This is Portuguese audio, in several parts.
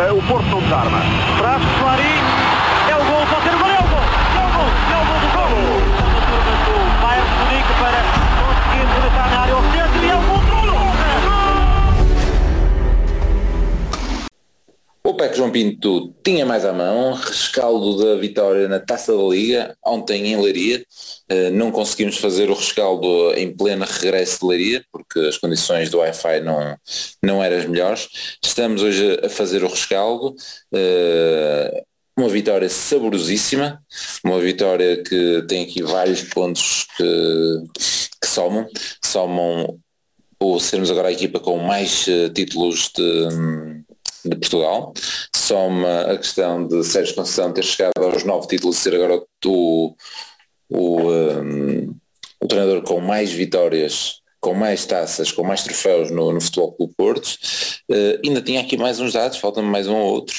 Uh, o Porto não desarma. Traz Soares, é o gol, pode ser o gol, é o gol, é o gol, é o gol do gol. A turma do Bayern de Munique para O PEC João Pinto tinha mais à mão, rescaldo da vitória na Taça da Liga, ontem em Leiria. Uh, não conseguimos fazer o rescaldo em pleno regresso de Leiria, porque as condições do Wi-Fi não, não eram as melhores. Estamos hoje a fazer o rescaldo. Uh, uma vitória saborosíssima, uma vitória que tem aqui vários pontos que, que somam. Somam o sermos agora a equipa com mais uh, títulos de de Portugal. Soma a questão de Sérgio Conceição ter chegado aos nove títulos e ser agora o, o, um, o treinador com mais vitórias, com mais taças, com mais troféus no, no Futebol Clube Porto. Uh, ainda tinha aqui mais uns dados, faltam mais um ou outro.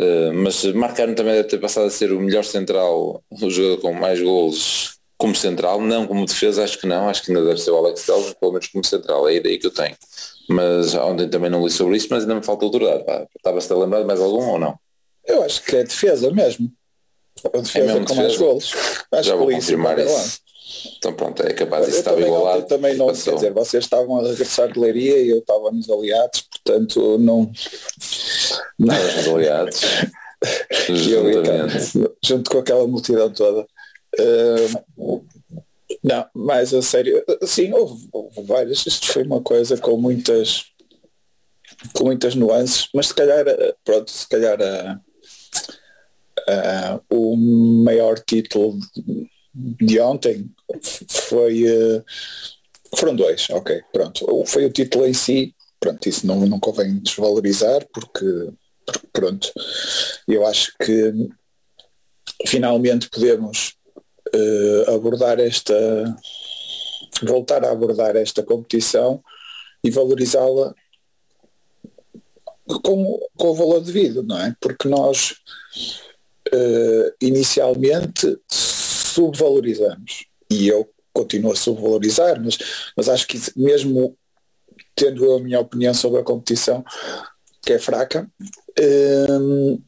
Uh, mas marcaram também deve ter passado a ser o melhor central, o jogador com mais golos como central, não como defesa, acho que não, acho que ainda deve ser o Alex Telles, pelo menos como central, é a ideia que eu tenho mas ontem também não li sobre isso, mas ainda me falta autoridade. Estava-se a lembrar de mais algum ou não? Eu acho que é defesa mesmo. A defesa é com defesa? mais golos. Acho Já vou confirmar isso. Então pronto, é capaz disso estar igualado. também não, quer dizer, vocês estavam a regressar de leiria e eu estava nos aliados, portanto não... Estavas nos aliados. eu, junto com aquela multidão toda. Uh, não, mas a sério, sim, houve, houve várias. Isto foi uma coisa com muitas com muitas nuances, mas se calhar, pronto, se calhar a, a, o maior título de ontem foi foram dois, ok, pronto. Foi o título em si, pronto, isso não, não convém desvalorizar porque, porque pronto, eu acho que finalmente podemos uh, abordar esta, voltar a abordar esta competição e valorizá-la com, com o valor devido, não é? Porque nós uh, inicialmente subvalorizamos e eu continuo a subvalorizar, mas, mas acho que mesmo tendo a minha opinião sobre a competição, que é fraca, uh,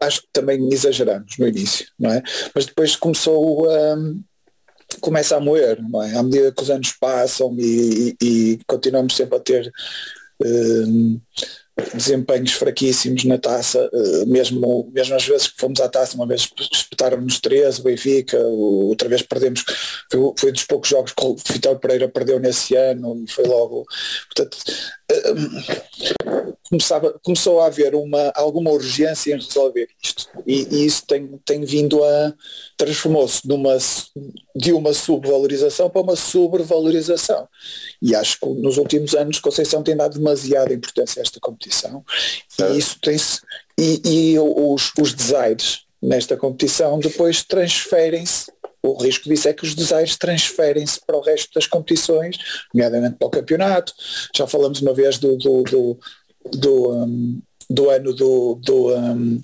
acho que também exageramos no início, não é? Mas depois começou a. Um, começa a moer, não é? À medida que os anos passam e, e, e continuamos sempre a ter um, desempenhos fraquíssimos na taça, uh, mesmo, mesmo às vezes que fomos à taça, uma vez espetaram-nos três, o Benfica, outra vez perdemos, foi, foi dos poucos jogos que o Vitor Pereira perdeu nesse ano e foi logo, portanto, começava, começou a haver uma, alguma urgência em resolver isto. E, e isso tem, tem vindo a transformou-se de uma subvalorização para uma sobrevalorização. E acho que nos últimos anos Conceição tem dado demasiada importância a esta competição. É. E isso tem-se. E, e os, os desaires nesta competição depois transferem-se o risco disso é que os desaires transferem-se para o resto das competições, nomeadamente para o campeonato. Já falamos uma vez do, do, do, do, um, do ano do, do, um,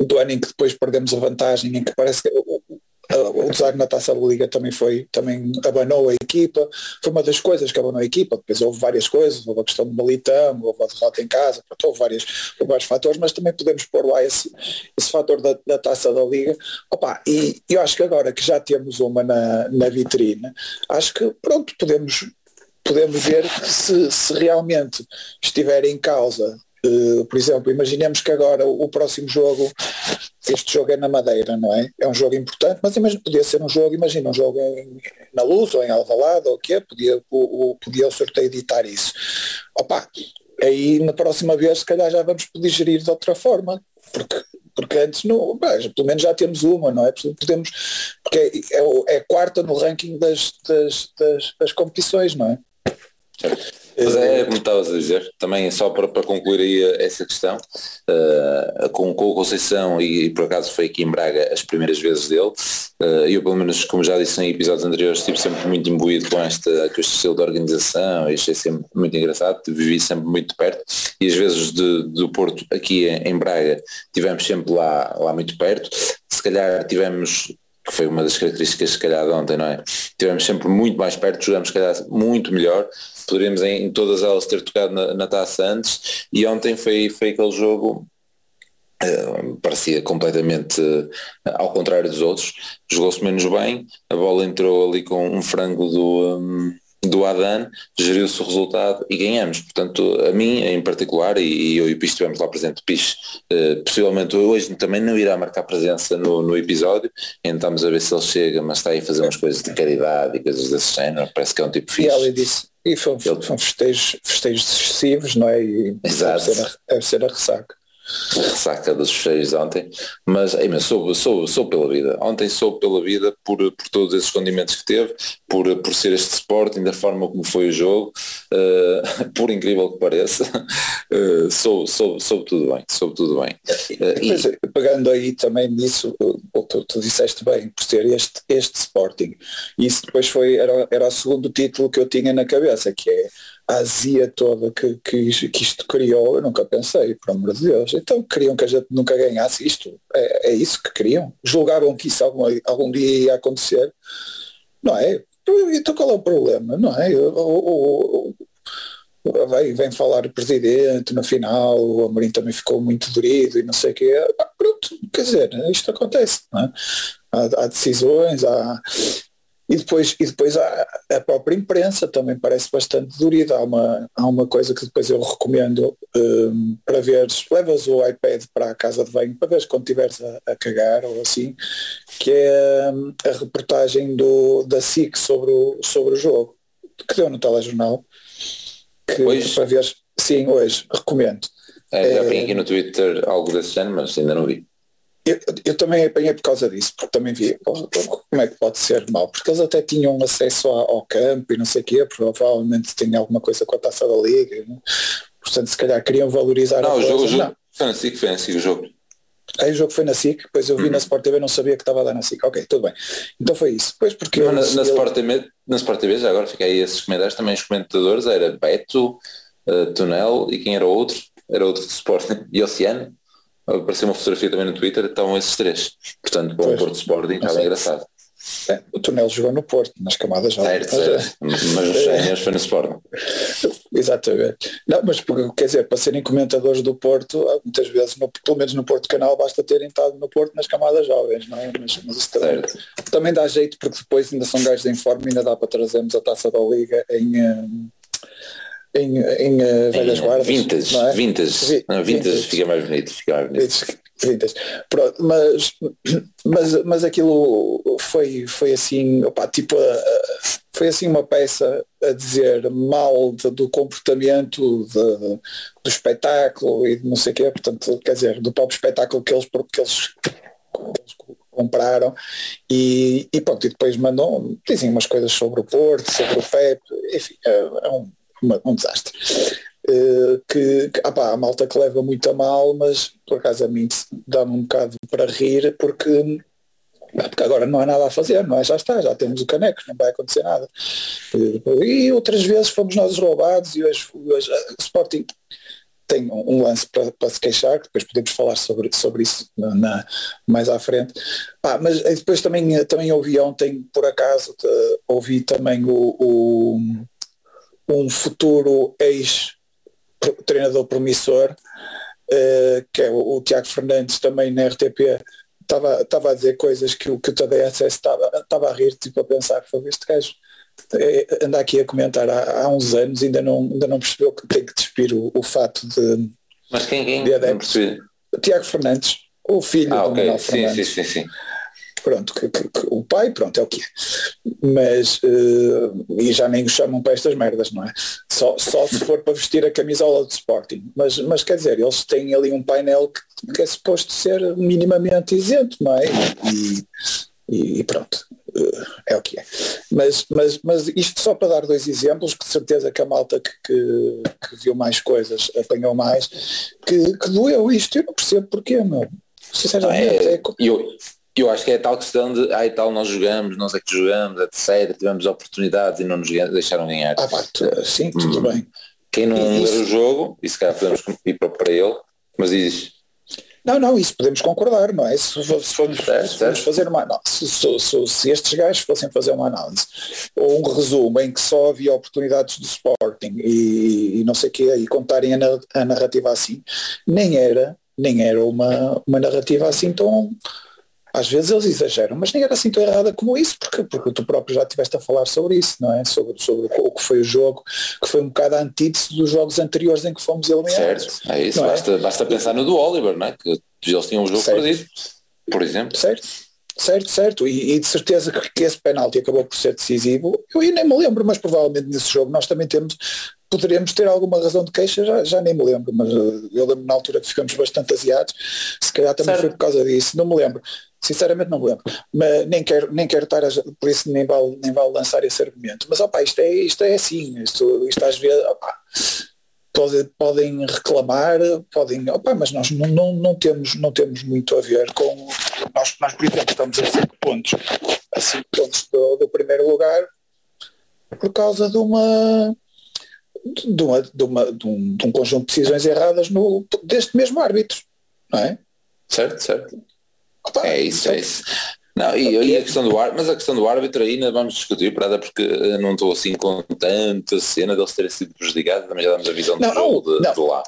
do ano em que depois perdemos a vantagem, em que parece que o design na taça da Liga também foi, também abanou a equipa, foi uma das coisas que abanou a equipa, depois houve várias coisas, houve a questão do Militão, houve a derrota em casa, houve, várias, houve vários fatores, mas também podemos pôr lá esse, esse fator da, da taça da Liga. Opa, e eu acho que agora que já temos uma na, na vitrine, acho que pronto, podemos podemos ver se, se realmente estiver em causa Uh, por exemplo, imaginemos que agora o, o, próximo jogo, este jogo é na Madeira, não é? É um jogo importante, mas imagina, podia ser um jogo, imagina um jogo em, na Luz ou em Alvalade ou o quê, podia o, o, podia o sorteio editar isso. Opa, aí na próxima vez se calhar já vamos poder gerir de outra forma, porque porque antes não, bem, pelo menos já temos uma, não é? Podemos, porque é, é, é quarta no ranking das, das, das, das competições, não é? Mas é como estavas a dizer, também só para, para concluir aí essa questão, uh, com, com o Conceição e, e, por acaso foi aqui em Braga as primeiras vezes dele, uh, eu pelo menos como já disse em episódios anteriores estive sempre muito imbuído com, esta, com este estilo de organização e achei sempre muito engraçado, vivi sempre muito perto e às vezes de, do Porto aqui em, em Braga tivemos sempre lá, lá muito perto, se calhar tivemos que foi uma das características se calhar de ontem, não é? Tivemos sempre muito mais perto, jogamos se calhar muito melhor, poderíamos em, em todas elas ter tocado na, na, taça antes. E ontem foi, foi aquele jogo Uh, parecia completamente uh, ao contrário dos outros, jogou-se menos bem, a bola entrou ali com um frango do, um, do Adan, geriu-se o resultado e ganhamos. Portanto, a mim em particular, e, eu e o Pis estivemos lá presente, Pis uh, possivelmente hoje também não irá marcar presença no, no episódio, estamos a ver se ele chega, mas está aí a fazer umas coisas de caridade e coisas desse género, parece que é um tipo fixe. E ela disse, e foram, foram festejos, festejos excessivos, não é? E Exato. Deve ser a, deve ser a ressaca ressaca dos fecheiros ontem, mas, ei, mas sou, sou, sou pela vida. Ontem sou pela vida por, por todos esses condimentos que teve, por, por ser este Sporting, da forma como foi o jogo, uh, por incrível que pareça, uh, sou, sou, sou tudo bem, sou tudo bem. Uh, e, eh, pegando aí também nisso, tu, tu disseste bem, por ser este, este Sporting, isso depois foi, era, era o segundo título que eu tinha na cabeça, que é azia toda que, que, que, isto criou, eu nunca pensei, por amor de Deus. Então queriam que a gente nunca ganhasse isto. É, é isso que queriam. Julgavam que isso algum, algum dia ia acontecer. Não é? Então qual é o problema? Não é? O, o, vem, falar o presidente no final, o Amorim também ficou muito durido e não sei o quê. Ah, pronto, quer dizer, isto acontece. É? Há, há, decisões, há, e depois, e depois a, a própria imprensa também parece bastante durida. Há uma, há uma coisa que depois eu recomendo um, para veres, levas o iPad para a casa de banho para veres quando estiveres a, a, cagar ou assim, que é um, a reportagem do, da SIC sobre o, sobre o jogo, que deu no telejornal. Que, hoje? Para ver, sim, hoje, recomendo. É, já é, aqui no Twitter algo desse género, mas ainda não vi. Eu, eu, também apanhei por causa disso, porque também vi como é que pode ser mal, porque eles até tinham acesso ao, campo e não sei o quê, provavelmente tinham alguma coisa com a taça da liga, né? portanto se calhar queriam valorizar não, a o coisa. Jogo, não. Foi na SIC, foi na SIC o jogo. Aí o jogo foi na SIC, depois eu vi uhum. na Sport TV não sabia que estava a dar na SIC. Ok, tudo bem. Então foi isso. Depois porque na, na, Sport TV, na Sport TV, já agora fica aí esses comentários, também os comentadores era Beto, uh, Tunel e quem era o outro? Era outro de Sport e Oceano apareceu uma fotografia também no Twitter, estavam esses três. Portanto, para o Porto Sporting estava engraçado. É, o Tunel jogou no Porto, nas camadas já. Certo, certo. Mas, mas os séniores foi no Sporting. Exatamente. Não, mas quer dizer, para serem comentadores do Porto, muitas vezes, no, pelo menos no Porto Canal, basta terem estado no Porto nas camadas jovens, não é? Mas, mas isso também, também, dá jeito porque depois ainda são gajos em forma e ainda dá para trazermos a taça da Liga em, um, em, em uh, velhas guardas. Vintage, é? vintage, vintage, fica mais bonito, fica mais bonito. Vintage. Pronto, mas, mas, mas aquilo foi, foi assim, opa, tipo, uh, foi assim uma peça a dizer mal de, do comportamento de, do espetáculo e de não sei o quê, portanto, quer dizer, do próprio espetáculo que eles, que eles, que eles compraram e, e pronto, e depois mandou, dizem umas coisas sobre o Porto, sobre o Pep, enfim, é, é um uma, um desastre. Uh, que, que opa, a malta que leva muito a mal, mas por acaso a mim dá-me um bocado para rir porque, porque agora não há nada a fazer, não é? Já está, já temos o caneco, não vai acontecer nada. E outras vezes fomos nós roubados e hoje, hoje o Sporting tem um lance para, para, se queixar, que depois podemos falar sobre, sobre isso na, na mais à frente. Mas depois também, também ouvi ontem, por acaso, ouvi também o, o um futuro ex-treinador promissor, uh, que é o, o, Tiago Fernandes, também na RTP, estava, a dizer coisas que, que o Tadeu SS estava, a rir, tipo a pensar, foi este gajo é, anda aqui a comentar há, há, uns anos ainda não, ainda não percebeu que tem que despir o, o fato de mas quem, quem? De adeptos. Tiago Fernandes o filho ah, do okay. Manuel sim, Fernandes sim, sim, sim pronto, que, que, que, o pai, pronto, é o que é. Mas, uh, e já nem o chamam para estas merdas, não é? Só, só se for para vestir a camisola de Sporting. Mas, mas quer dizer, eles têm ali um painel que, que é suposto ser minimamente isento, não é? E, e pronto, uh, é o que é. Mas, mas, mas isto só para dar dois exemplos, que de certeza que a malta que, que, que viu mais coisas apanhou mais, que, que doeu isto, eu não percebo porquê, meu. Sinceramente, é, é, eu, eu acho que é tal questão de, ai tal, nós jogamos, nós é que jogamos, etc. Tivemos oportunidades e não nos deixaram ganhar. Ah, pá, tu, sim, tudo hum. bem. Quem não ler o jogo, e se calhar podemos ir para ele, mas diz. Não, não, isso podemos concordar, não é? Se, se formos, se formos fazer uma análise, se, se, se, estes gajos fossem fazer uma análise ou um resumo em que só havia oportunidades do Sporting e, e não sei o quê, e contarem a, a, narrativa assim, nem era, nem era uma, uma narrativa assim tão. Às vezes eles exageram, mas nem era assim tão errada como isso, porque, porque tu próprio já estiveste a falar sobre isso, não é? Sobre, sobre o que foi o jogo, que foi um bocado a antítese dos jogos anteriores em que fomos eliminados. Certo, é isso, basta, é? basta pensar no do Oliver, não é? Que eles tinham um jogo certo. perdido, por exemplo. Certo. Certo, certo, e, e, de certeza que, esse penalti acabou por ser decisivo. Eu, eu nem me lembro, mas provavelmente nesse jogo nós também temos, poderíamos ter alguma razão de queixa, já, já nem me lembro, mas uh, eu lembro na altura que ficamos bastante aziados, se calhar também certo. foi por causa disso, não me lembro. Sinceramente não me lembro, mas nem quero, nem quero estar, a, por isso nem vale, nem vale lançar esse argumento. Mas opa, isto é, isto é assim, isto, isto às vezes, opa, pode, podem reclamar, podem, opa, mas nós não, não, não, temos, não temos muito a ver com, nós, nós por exemplo estamos a 5 pontos, a 5 pontos do, do, primeiro lugar por causa de uma de, uma, de, uma, de, um, de um conjunto de decisões erradas no, deste mesmo árbitro, não é? Certo, certo. É isso, é então, isso. Não, e, e, a questão do árbitro, mas a questão do árbitro ainda vamos discutir, para porque não estou assim com tanta cena deles terem sido prejudicados, também já damos a visão do jogo de, de, lá.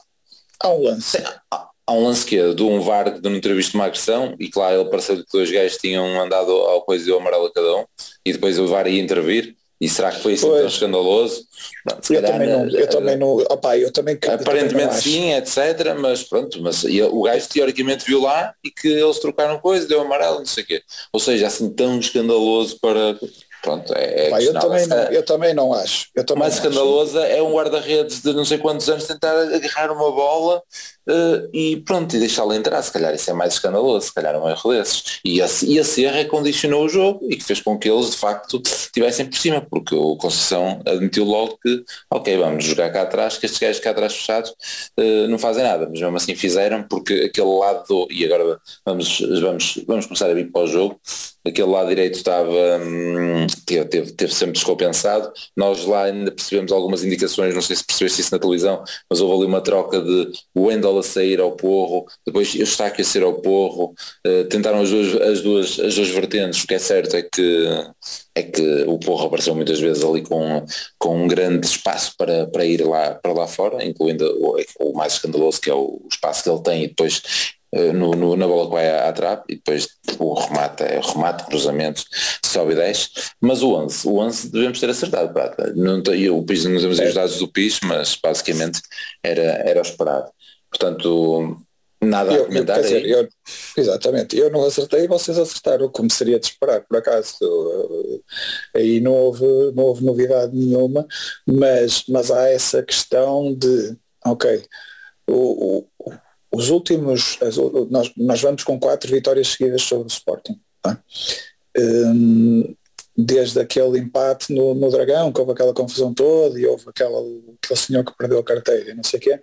Há um lance. Há, há um lance que é de um VAR de não ter visto uma agressão e claro, ele pareceu que dois gajos tinham andado ao coisa e ao amarelo a cada um e depois o VAR ia intervir e será que foi assim tão escandaloso? Não, eu, calhar, também não, eu também não, opa, eu também Aparentemente sim, etc. Mas pronto, mas o gajo teoricamente viu lá e que eles trocaram coisa, deu amarelo, não sei o quê. Ou seja, assim tão escandaloso para Pronto, é, é Pá, eu, também não, eu também não acho. Eu também mais escandalosa é um guarda-redes de não sei quantos anos tentar agarrar uma bola uh, e pronto, e deixá-la entrar. Se calhar isso é mais escandaloso, se calhar é um erro desses. E a, e a Serra condicionou o jogo e que fez com que eles de facto estivessem por cima, porque o Conceição admitiu logo que, ok, vamos jogar cá atrás, que estes gajos cá atrás fechados uh, não fazem nada, mas mesmo assim fizeram porque aquele lado, do, e agora vamos, vamos, vamos começar a vir para o jogo, aquele lado direito estava hum, teve, teve, sempre descompensado. Nós lá ainda percebemos algumas indicações, não sei se percebeste isso na televisão, mas houve ali uma troca de Wendell a sair ao porro, depois Eustáquio a sair ao porro, uh, tentaram as duas, as, duas, as duas vertentes, o que é certo é que é que o porro apareceu muitas vezes ali com, com um grande espaço para, para ir lá, para lá fora, incluindo o, o mais escandaloso que é o espaço que ele tem e depois no, no, na bola que vai à, à trave e depois o remate é remate, cruzamento, sobe e desce, mas o 11, o 11 devemos ter acertado, prata. Não, eu, o PIS não temos os dados do PIS, mas basicamente era, era o esperado. Portanto, nada eu, a comentar. Eu, dizer, eu, exatamente, eu não acertei e vocês acertaram, como seria de esperar, por acaso. Aí não houve, não houve novidade nenhuma, mas, mas há essa questão de, ok, o, o os últimos, as, nós, nós vamos com quatro vitórias seguidas sobre o Sporting. Tá? Um, desde aquele empate no, no Dragão, que houve aquela confusão toda e houve aquela, aquele senhor que perdeu a carteira não sei o quê.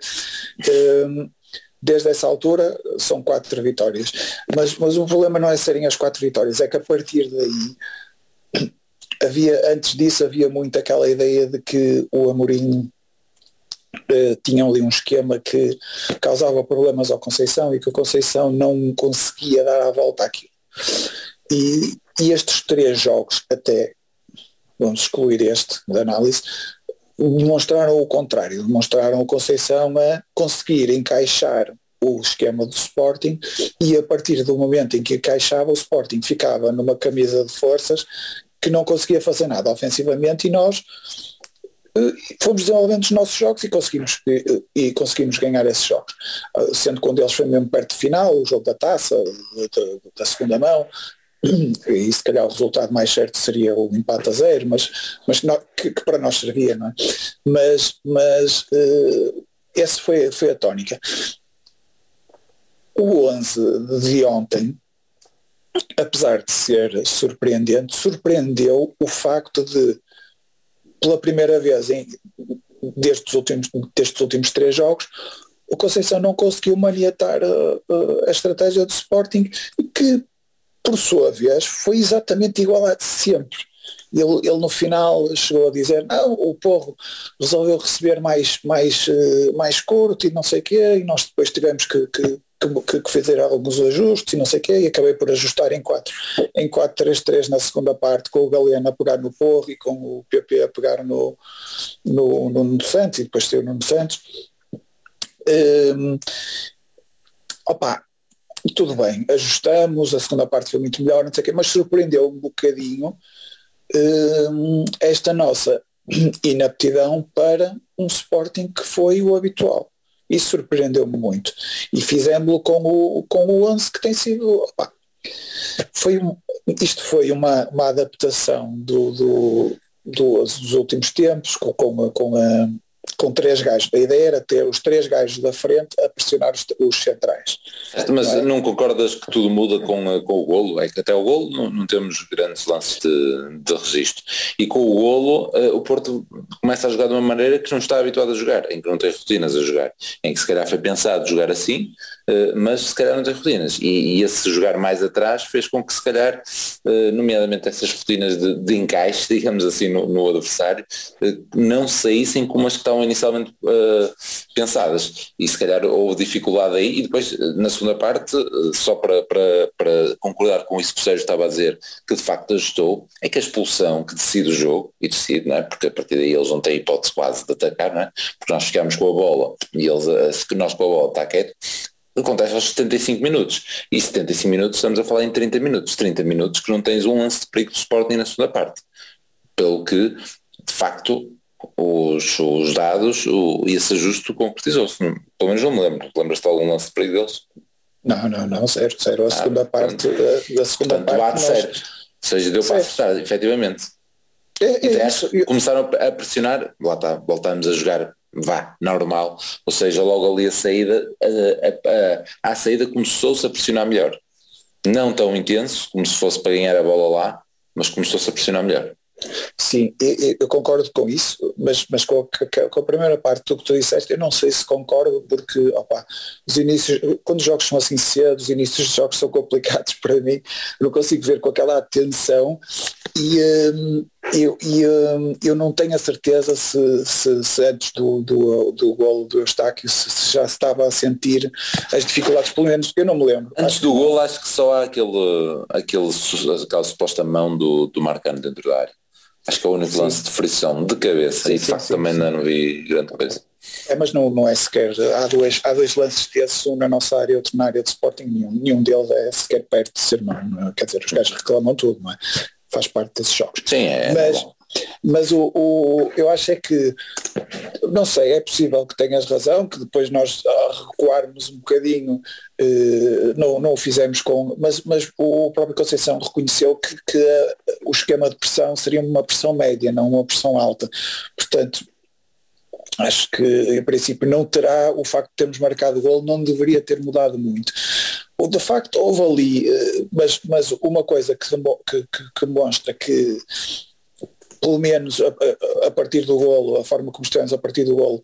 Um, desde essa altura são quatro vitórias. Mas, mas o problema não é serem as quatro vitórias, é que a partir daí havia, antes disso havia muito aquela ideia de que o Amorim Uh, tinham ali um esquema que causava problemas ao Conceição e que o Conceição não conseguia dar a volta àquilo. E, e estes três jogos, até vamos excluir este da análise, demonstraram o contrário, demonstraram o Conceição a conseguir encaixar o esquema do Sporting e a partir do momento em que encaixava o Sporting ficava numa camisa de forças que não conseguia fazer nada ofensivamente e nós fomos desenvolvendo os nossos jogos e conseguimos, e, e conseguimos ganhar esses jogos. Sendo que um deles foi mesmo perto de final, o jogo da taça, da, da segunda mão, e se calhar o resultado mais certo seria o empate a zero, mas, mas que, que, que para nós servia, não é? Mas, mas uh, essa foi, foi a tónica. O 11 de ontem, apesar de ser surpreendente, surpreendeu o facto de pela primeira vez em, destes, últimos, últimos três jogos, o Conceição não conseguiu maniatar uh, uh, a estratégia do Sporting, que por sua vez foi exatamente igual a de sempre. Ele, ele, no final chegou a dizer, não, o Porro resolveu receber mais, mais, uh, mais curto e não sei o quê, e nós depois tivemos que, que, que, que fazer alguns ajustes e não sei o quê, e acabei por ajustar em 4 em 4-3-3 na segunda parte, com o Galeno a pegar no Porro e com o PP a pegar no, no, no Nuno Santos e depois ter o Nuno Santos. Um, opa, tudo bem, ajustamos, a segunda parte foi muito melhor, não sei o quê, mas surpreendeu um bocadinho um, esta nossa inaptidão para um Sporting que foi o habitual. Isso surpreendeu-me muito. E fizemos-lo com o, com o 11 que tem sido. Opa, foi, isto foi uma, uma adaptação do, do, do, dos últimos tempos, com, com, com a, com três gajos. A ideia era ter os três gajos da frente a pressionar os, os centrais. Mas não, é? não, concordas que tudo muda com, com o golo? É que até o golo não, não temos grandes lances de, de registro. E com o golo uh, o Porto começa a jogar de uma maneira que não está habituado a jogar, em que não tem rotinas a jogar, em que se calhar foi pensado jogar assim, mas se calhar não tem rotinas. E, e, esse jogar mais atrás fez com que se calhar, uh, nomeadamente essas rotinas de, de encaixe, digamos assim, no, no adversário, não saíssem como as que estavam inicialmente uh, pensadas e se calhar houve dificuldade aí e depois na segunda parte, só para, para, para concordar com isso que o Sérgio estava a dizer, que de facto ajustou, é que a expulsão que decide o jogo, e decide, não é? porque a partir daí eles não têm hipótese quase de atacar, não é? porque nós ficamos com a bola e eles, se nós com a bola está quieto, acontece aos 75 minutos. E 75 minutos estamos a falar em 30 minutos. 30 minutos que não tens um lance de perigo de Sporting na segunda parte. Pelo que, de facto, os, os dados, o, esse ajuste concretizou-se. Pelo menos não me lembro. Lembras-te algum lance de perigo deles? Não, não, não, zero, zero. A ah, segunda parte da, da segunda portanto, parte. Nós... Zero. Ou seja, deu para acertar, efetivamente. É, é. Começaram a pressionar, lá está, voltamos a jogar vá, normal, ou seja, logo ali a saída, a, a, a, a saída começou-se a pressionar melhor. Não tão intenso, como se fosse para ganhar a bola lá, mas começou-se a pressionar melhor. Sim, eu concordo com isso, mas, mas com, a, com a primeira parte do que tu disseste, eu não sei se concordo, porque opa, os inícios, quando os jogos são assim cedo, os inícios dos jogos são complicados para mim, não consigo ver com aquela atenção e um, eu, e, um, eu não tenho a certeza se, se, se antes do, do, do gol do Eustáquio se, se, já se estava a sentir as dificuldades, pelo menos eu não me lembro. Antes do gol acho que só há aquele, aquele, aquela suposta mão do, do Marcano dentro da área. Acho que é o único lance de frição de cabeça sim, e de sim, facto sim, também não vi grande coisa. É, mas não, não é sequer. Há dois, há dois lances desses, um na nossa área e outro na área de Sporting, nenhum, nenhum deles é sequer perto de ser não. É? Quer dizer, os gajos reclamam tudo, não é? Faz parte desses jogos. Sim, é. Mas, mas o, o, eu acho é que, não sei, é possível que tenhas razão, que depois nós recuarmos um bocadinho, eh, não, não o fizemos com, mas, mas o próprio Conceição reconheceu que, que o esquema de pressão seria uma pressão média, não uma pressão alta. Portanto, acho que em princípio não terá, o facto de termos marcado gol não deveria ter mudado muito. O de facto houve ali, eh, mas, mas uma coisa que, que, que mostra que pelo menos a, a, partir do golo, a forma como estivemos a partir do golo,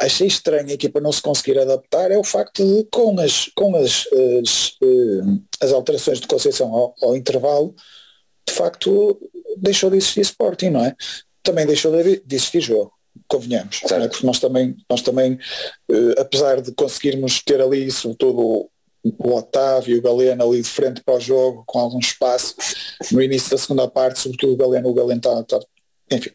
achei estranho a equipa não se conseguir adaptar é o facto de com as, com as, as, eh, as alterações de Conceição ao, ao, intervalo, de facto deixou de existir Sporting, não é? Também deixou de, existir jogo, convenhamos, é? porque nós também, nós também uh, apesar de conseguirmos ter ali sobretudo o Otávio e o Galeno ali de frente para o jogo, com algum espaço. No início da segunda parte, sobretudo o Galeno, o Galeno está, está, enfim,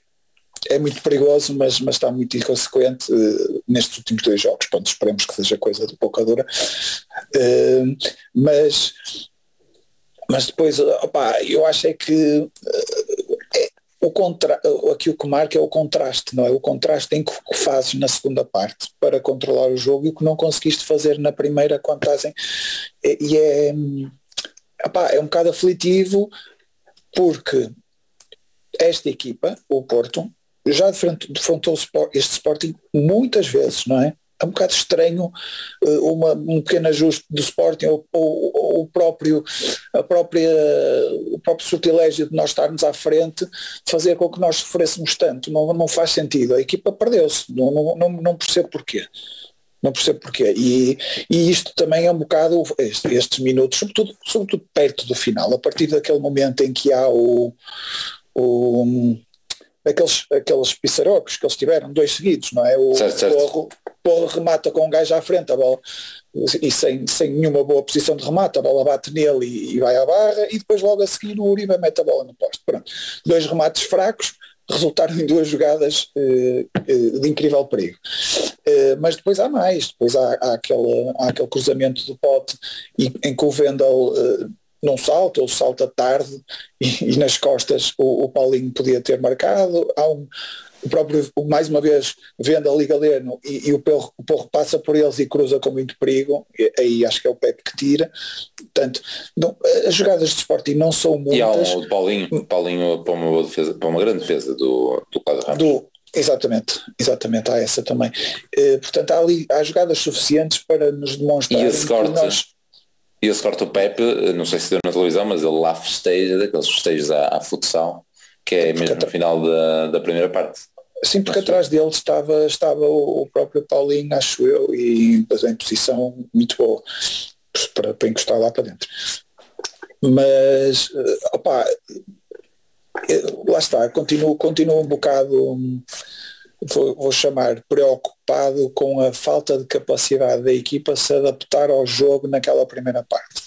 é muito perigoso, mas, mas está muito inconsequente uh, nestes últimos dois jogos. Pronto, esperemos que seja coisa de pouca dura. Uh, mas, mas depois, opa, eu acho é que uh, o contra, aqui o que marca é o contraste, não é? O contraste em que fazes na segunda parte para controlar o jogo e o que não conseguiste fazer na primeira quando estás em, e é, opa, é um bocado aflitivo porque esta equipa, o Porto, já defrontou este Sporting muitas vezes, não é? É um bocado estranho uh, uma, um pequeno ajuste do Sporting ou, ou, ou, o, próprio, a própria, o próprio sortilégio de nós estarmos à frente fazer com que nós sofrêssemos tanto. Não, não faz sentido. A equipa perdeu-se. Não, não, não, não percebo porquê. Não percebo porquê. E, e isto também é um bocado estes, estes minutos, sobretudo, sobretudo perto do final, a partir daquele momento em que há o, o aqueles, aqueles pissarocos que eles tiveram, dois seguidos, não é? O certo, certo. Porro, Porro remata com um gajo à frente, a bola, e sem, sem nenhuma boa posição de remate, a bola bate nele e, e vai à barra, e depois logo a seguir o Uribe mete a bola no posto. Pronto. Dois remates fracos, resultaram em duas jogadas eh, eh, de incrível perigo. Eh, mas depois há mais, depois há, há, aquele, há aquele cruzamento do pote e, em que o Vendel não salta ou salta tarde e, e nas costas o, o, Paulinho podia ter marcado. Há um, o próprio, mais uma vez, vendo ali Galeno e, e o, porro, o Porro passa por eles e cruza com muito perigo, e, aí acho que é o Pepe que tira. Portanto, não, as jogadas de Sporting não são muitas. E há um, o Paulinho, Paulinho para uma, defesa, para uma grande defesa do, do Cláudio Ramos. Do, Exatamente, exatamente, há essa também. Uh, portanto, há ali há jogadas suficientes para nos demonstrar e esse corte, nós... E esse corte o Pepe, não sei se deu na televisão, mas ele lá festeja, daqueles festejos à, à futsal, que é, mesmo no final da, da primeira parte. Sim, porque atrás dele estava, estava o próprio Paulinho, acho eu, e em posição muito boa para, para encostar lá para dentro. Mas, eh, opa, eh, lá está, continuo, continuo um bocado, vou, vou chamar, preocupado com a falta de capacidade da equipa se adaptar ao jogo naquela primeira parte.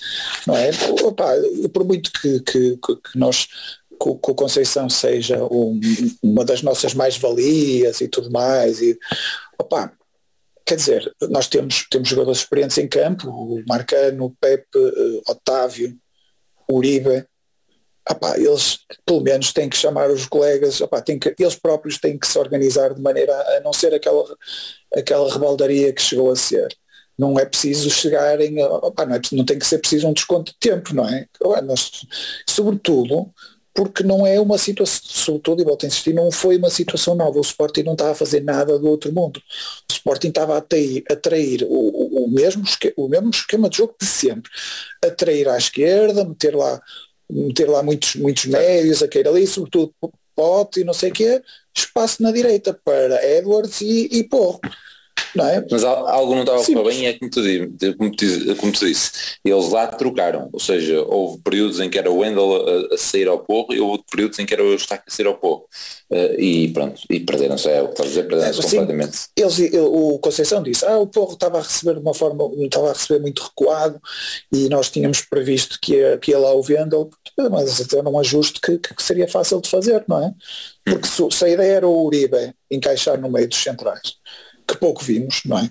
Não é? Opa, por muito que, que, que nós que, o Conceição seja um, uma das nossas mais-valias e tudo mais. E, opa, quer dizer, nós temos, temos jogadores experientes em campo, o Marcano, o Pepe, uh, Otávio, Uribe, eles pelo menos têm que chamar os colegas, têm que, eles próprios têm que se organizar de maneira a não ser aquela, aquela rebaldaria que chegou a ser. Não é preciso chegarem, não, é, não tem que ser preciso um desconto de tempo, não é? Sobretudo, porque não é uma situação, sobretudo, e volto a insistir, não foi uma situação nova. O Sporting não estava a fazer nada do outro mundo. O Sporting estava a atrair, a atrair o, o, mesmo, o mesmo esquema de jogo de sempre. Atrair à esquerda, meter lá, meter lá muitos, muitos médios, a cair ali, sobretudo Pote e não sei o quê, espaço na direita para Edwards e, e Porro não é? Mas algo não estava a bem é como tu, como, como disse, eles lá trocaram, ou seja, houve períodos em que era o Wendel a, a sair ao porro e houve períodos em que era o Eustáquio a sair ao porro. Uh, e pronto, e perderam-se, é o que estás a dizer, perderam-se completamente. Eles, o Conceição disse, ah, o porro estava a receber de uma forma, estava a receber muito recuado e nós tínhamos previsto que ia, que ia lá o Wendel, mas até um ajuste que, que seria fácil de fazer, não é? Porque se, se a ideia era o Uribe encaixar no meio dos centrais, que pouco vimos, não é?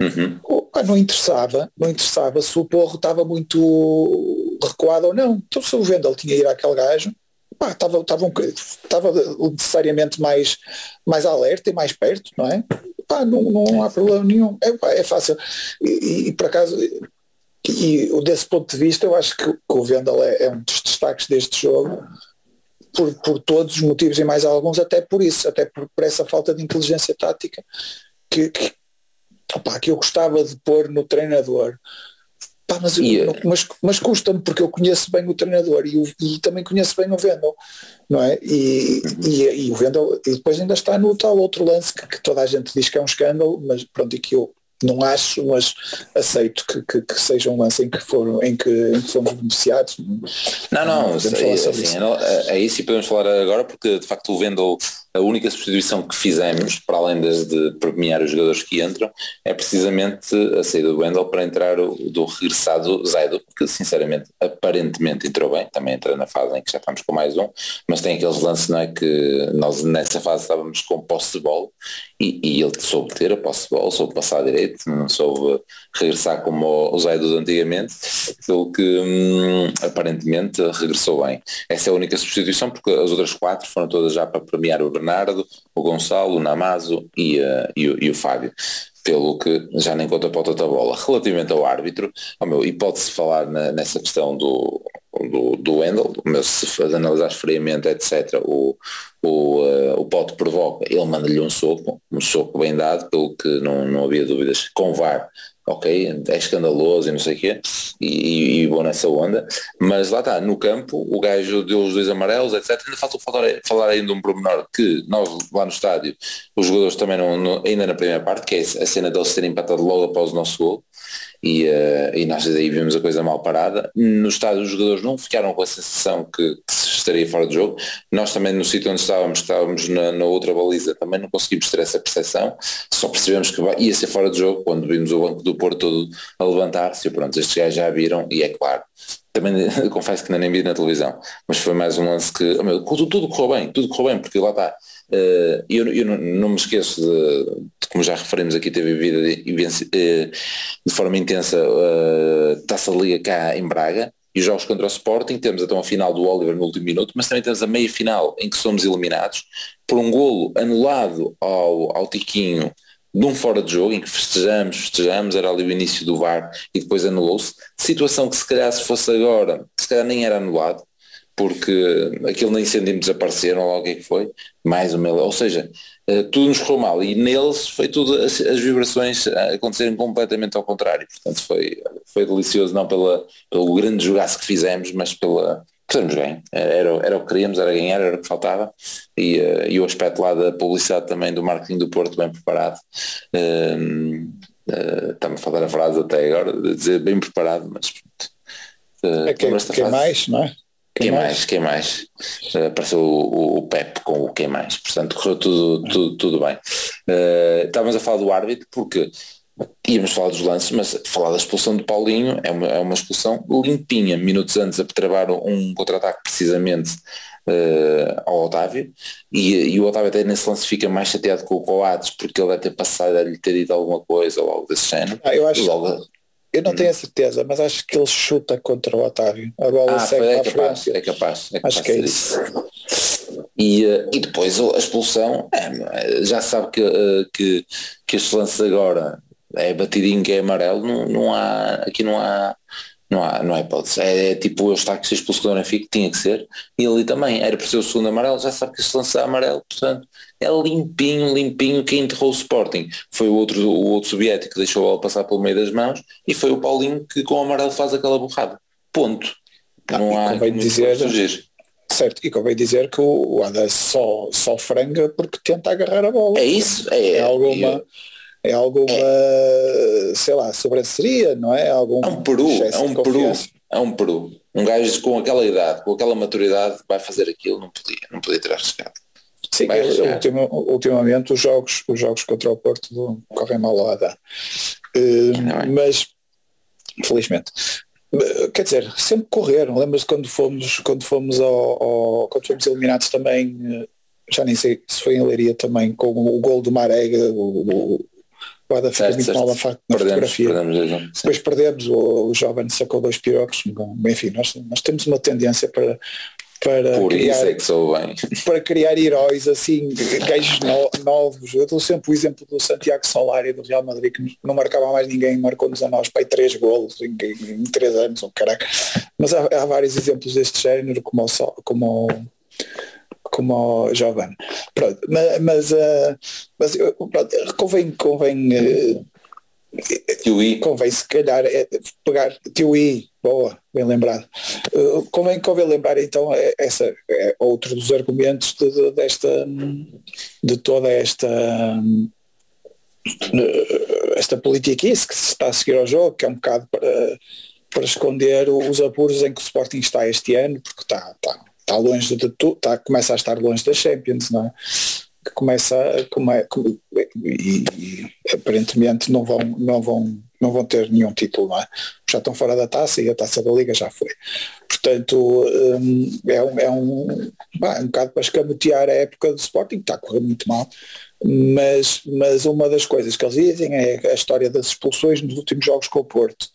Uhum. Não interessava, não interessava se o Porro estava muito recuado ou não. Então se o Vendel tinha ido àquele gajo, pá, estava, estava, um, estava necessariamente mais, mais alerta e mais perto, não é? Pá, não, não há problema nenhum. É, pá, é fácil. E, e, por acaso, e, desse ponto de vista, eu acho que, que o Vendel é, é um dos destaques deste jogo por, por todos os motivos e mais alguns, até por isso, até por, por essa falta de inteligência tática que, que, opa, que eu gostava de pôr no treinador. Pá, mas, yeah. mas, mas custa-me porque eu conheço bem o treinador e, o, e também conheço bem o Vendel, não é? E, e, e, o Vendel e depois ainda está no tal outro lance que, que, toda a gente diz que é um escândalo, mas pronto, e que eu não acho, mas aceito que, que, que seja um lance em que, foram, em que, em que fomos beneficiados. Não, não, não é, assim, é, é, isso e podemos falar agora porque de facto o Vendel a única substituição que fizemos, para além de, de premiar os jogadores que entram, é precisamente a saída do Wendel para entrar o, do regressado Zaido, que sinceramente aparentemente entrou bem, também entra na fase em que já estamos com mais um, mas tem aqueles lances não é, que nós nessa fase estávamos com posse de bola e, e ele soube ter a posse de bola, soube passar direito, não soube regressar como o Zaido de antigamente, pelo que hum, aparentemente regressou bem. Essa é a única substituição porque as outras quatro foram todas já para premiar o Bernardo, o Gonçalo, o Namazo e, uh, e, o, e o Fábio pelo que já nem conta para o da bola. Relativamente ao árbitro, oh meu, e pode-se falar na, nessa questão do, do, do Wendel, mas se analisar friamente, etc., o, o, uh, o Pote provoca, ele manda-lhe um soco, um soco bem dado, pelo que não, não havia dúvidas, com VAR ok, é escandaloso e não sei o quê, e, bom nessa onda, mas lá está, no campo, o gajo deu os dois amarelos, etc. Ainda falta falar, falar ainda um pormenor que nós lá no estádio, os jogadores também não, não, ainda na primeira parte, que é a cena deles terem empatado logo após o nosso gol, e, uh, e nós aí vimos a coisa mal parada. No estádio os jogadores não ficaram com a sensação que, que se estaria fora de jogo. Nós também no sítio onde estávamos, estávamos na, na, outra baliza, também não conseguimos ter essa percepção, só percebemos que ia ser fora de jogo quando vimos o banco do Porto todo a levantar-se pronto, estes gajos já viram e é claro. Também confesso que ainda nem vi na televisão, mas foi mais um lance que oh meu, tudo, tudo correu bem, tudo correu bem, porque lá está. Uh, eu, eu não, não, me esqueço de, de, como já referimos aqui, ter vivido de, eh, de forma intensa uh, Taça Liga cá em Braga, e os jogos contra o Sporting, temos então a final do Oliver no último minuto, mas também temos a meia final em que somos eliminados por um golo anulado ao, ao Tiquinho de um fora de jogo, em que festejamos, festejamos, era ali o início do VAR e depois anulou-se, situação que se calhar se fosse agora, se calhar nem era anulado, porque aquilo nem centímetros desapareceram, ou o que é que foi, mais uma, ou seja, uh, tudo nos correu mal. E neles foi tudo as, as, vibrações acontecerem completamente ao contrário, portanto foi, foi delicioso não pela, pelo grande jogaço que fizemos, mas pela fizemos bem, era, era o que queríamos, era ganhar, era o que faltava e, uh, e o aspecto lá da publicidade também do marketing do Porto bem preparado uh, uh, está-me a falar a frase até agora, de dizer bem preparado, mas uh, é que, que mais, não é? Quem, quem mais? mais? Quem mais? Uh, apareceu o, o, Pep com o quem mais. Portanto, correu tudo, tudo, tudo bem. Uh, estávamos a falar do árbitro porque íamos falar dos lances, mas falar da expulsão de Paulinho é uma, é uma expulsão limpinha, minutos antes a travar um contra-ataque precisamente uh, ao Otávio e, e, o Otávio até nesse lance fica mais chateado com o Coates porque ele deve ter passado a lhe ter dito alguma coisa ou algo desse género. Ah, eu acho, logo, eu não tenho a certeza, mas acho que ele chuta contra o Otávio. A bola ah, segue é, capaz, é capaz, é capaz. Acho que é isso. E, eh, e depois a expulsão, é, já sabe que, eh, que, que este lance agora é batidinho que é amarelo, não, não há, aqui não há não há, não há hipótese. É, é tipo o Eustáquio ser expulso do Benfica, tinha que ser. E ali também, era por ser o segundo amarelo, já sabe que se lançar amarelo, portanto, é limpinho, limpinho. Quem enterrou o Sporting foi o outro, o outro soviético que deixou ela passar pelo meio das mãos e foi o Paulinho que com o amarelo faz aquela borrada. Ponto. Ah, não há como dizer, surgir. Certo, e convém dizer que o Ada só, só franga porque tenta agarrar a bola. É isso, é, é alguma. Eu é alguma, é. sei lá, sobranceria, não é? Algum é um peru, é um peru, é um peru. Um gajo com aquela idade, com aquela maturidade, vai fazer aquilo, não podia, não podia ter arriscado. Sim, ultima, ultimamente os jogos, os jogos contra o Porto correm mal ao Adá. Uh, mas, felizmente, quer dizer, sempre correram. Lembras-te quando fomos, quando fomos ao, ao, quando fomos eliminados também, eh, já nem sei se foi em Leiria também, com o, o gol do Marega, o, o, Fica certo, muito certo. mal na, na perdemos, fotografia. Perdemos, Depois perdemos, o, o jovem sacou dois pirocos. Enfim, nós, nós temos uma tendência para, para Por criar, é. Para criar heróis assim, gajos no, novos. Eu dou sempre o exemplo do Santiago Solari do Real Madrid, que não marcava mais ninguém, marcou-nos a nós para três golos em, em, três anos, oh, caraca. Mas há, há vários exemplos deste género, como o, como o como o Giovanni. Pronto, mas, mas, uh, mas pronto, convém, convém uh, convém se calhar é, pegar I, boa, bem lembrado. Uh, convém, convém lembrar então essa é outro dos argumentos de, de, desta de toda esta esta politiquice que se está a seguir ao jogo, que é um bocado para, para esconder os apuros em que o Sporting está este ano, porque está, está está longe de tudo, está, começa a estar longe da Champions, não é? Que começa como é, como, e, e, aparentemente não vão, não vão, não vão ter nenhum título, não é? Já estão fora da taça e a taça da liga já foi. Portanto, um, é, um, é um, bah, um bocado para escamotear a época do Sporting, que está a correr muito mal, mas, mas uma das coisas que eles dizem é a história das expulsões nos últimos jogos com o Porto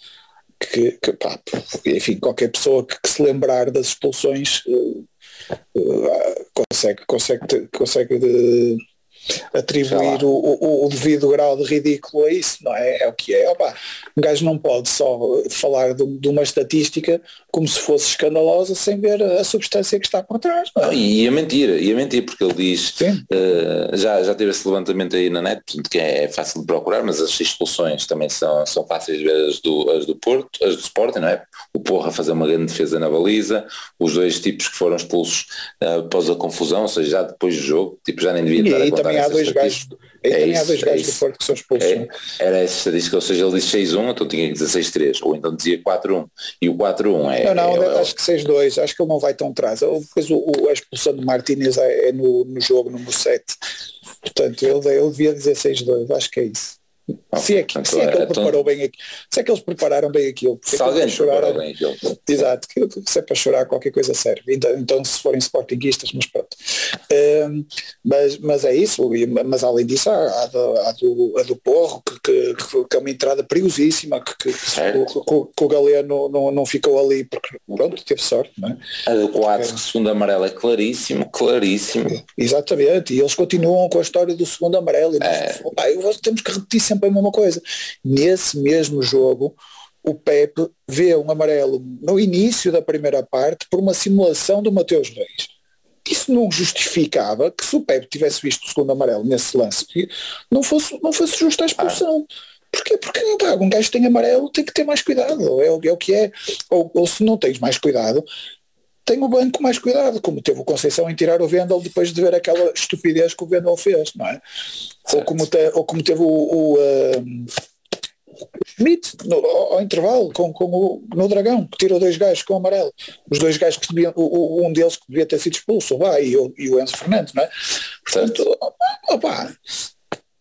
que, que pá, enfim, qualquer pessoa que, que, se lembrar das expulsões uh, uh, consegue, consegue, consegue de, atribuir o, o, o, devido grau de ridículo a isso, não é? É o que é. Opa, um gajo não pode só falar de, de, uma estatística como se fosse escandalosa sem ver a substância que está por trás. Não, é? e a mentira, e a mentira, porque ele diz, uh, já, já teve esse levantamento aí na net, portanto que é fácil de procurar, mas as expulsões também são, são fáceis de ver as do, as do Porto, as do Sporting, não é? O Porra fazer uma grande defesa na baliza, os dois tipos que foram expulsos uh, após a confusão, ou seja, já depois do jogo, tipo, já nem devia estar a contar também há dois gajos, É também há isso, dois é gajos do. Porto que são expulsos. É, era essa estatística, ou seja, ele disse 6-1, então tinha que dizer 6-3, ou então dizia 4-1. E o 4-1 é. Não, não, é- acho que 6-2, acho que ele não vai tão atrás. Depois o, o- a expulsão de Martínez é, é no, no jogo número 7. Portanto, ele, ele devia dizer 6-2, acho que é isso. Se é que, portanto, se é que ele é, então- preparou bem aqui, se é que eles prepararam bem aquilo. Se alguém para chorar, bem aquilo. Exato, se é para chorar qualquer coisa serve. Então, então se forem sportinguistas, mas pronto. Hum, mas, mas é isso, mas além disso há, há do, há do, a do Porro, que, que, que é uma entrada perigosíssima, que, que, que, que- que o Galeno não, não ficou ali porque pronto, teve sorte, não é? A do 4, que segundo amarelo é claríssimo, claríssimo. Exatamente, e eles continuam com a história do segundo amarelo e nós, É. temos que repetir sempre a mesma coisa. Nesse mesmo jogo, o Pepe vê um amarelo no início da primeira parte por uma simulação do Mateus Reis. Isso não justificava que se o Pepe tivesse visto o segundo amarelo nesse lance, não fosse, não fosse justa a expulsão. Porquê? Porque pá, um gajo tem amarelo tem que ter mais cuidado, é, é o que é. Ou, ou se não tens mais cuidado, tem o banco mais cuidado, como teve o Conceição em tirar o Vendel depois de ver aquela estupidez que o Vendel fez, não é? Ou como, te- ou como teve o, o, um, Schmidt no, ao, intervalo com, com o, no Dragão, que tirou dois gajos com o amarelo. Os dois gajos que deviam, o, o- um deles que devia ter sido expulso, o Bá e o, e o Enzo Fernandes, não é? Portanto, opá,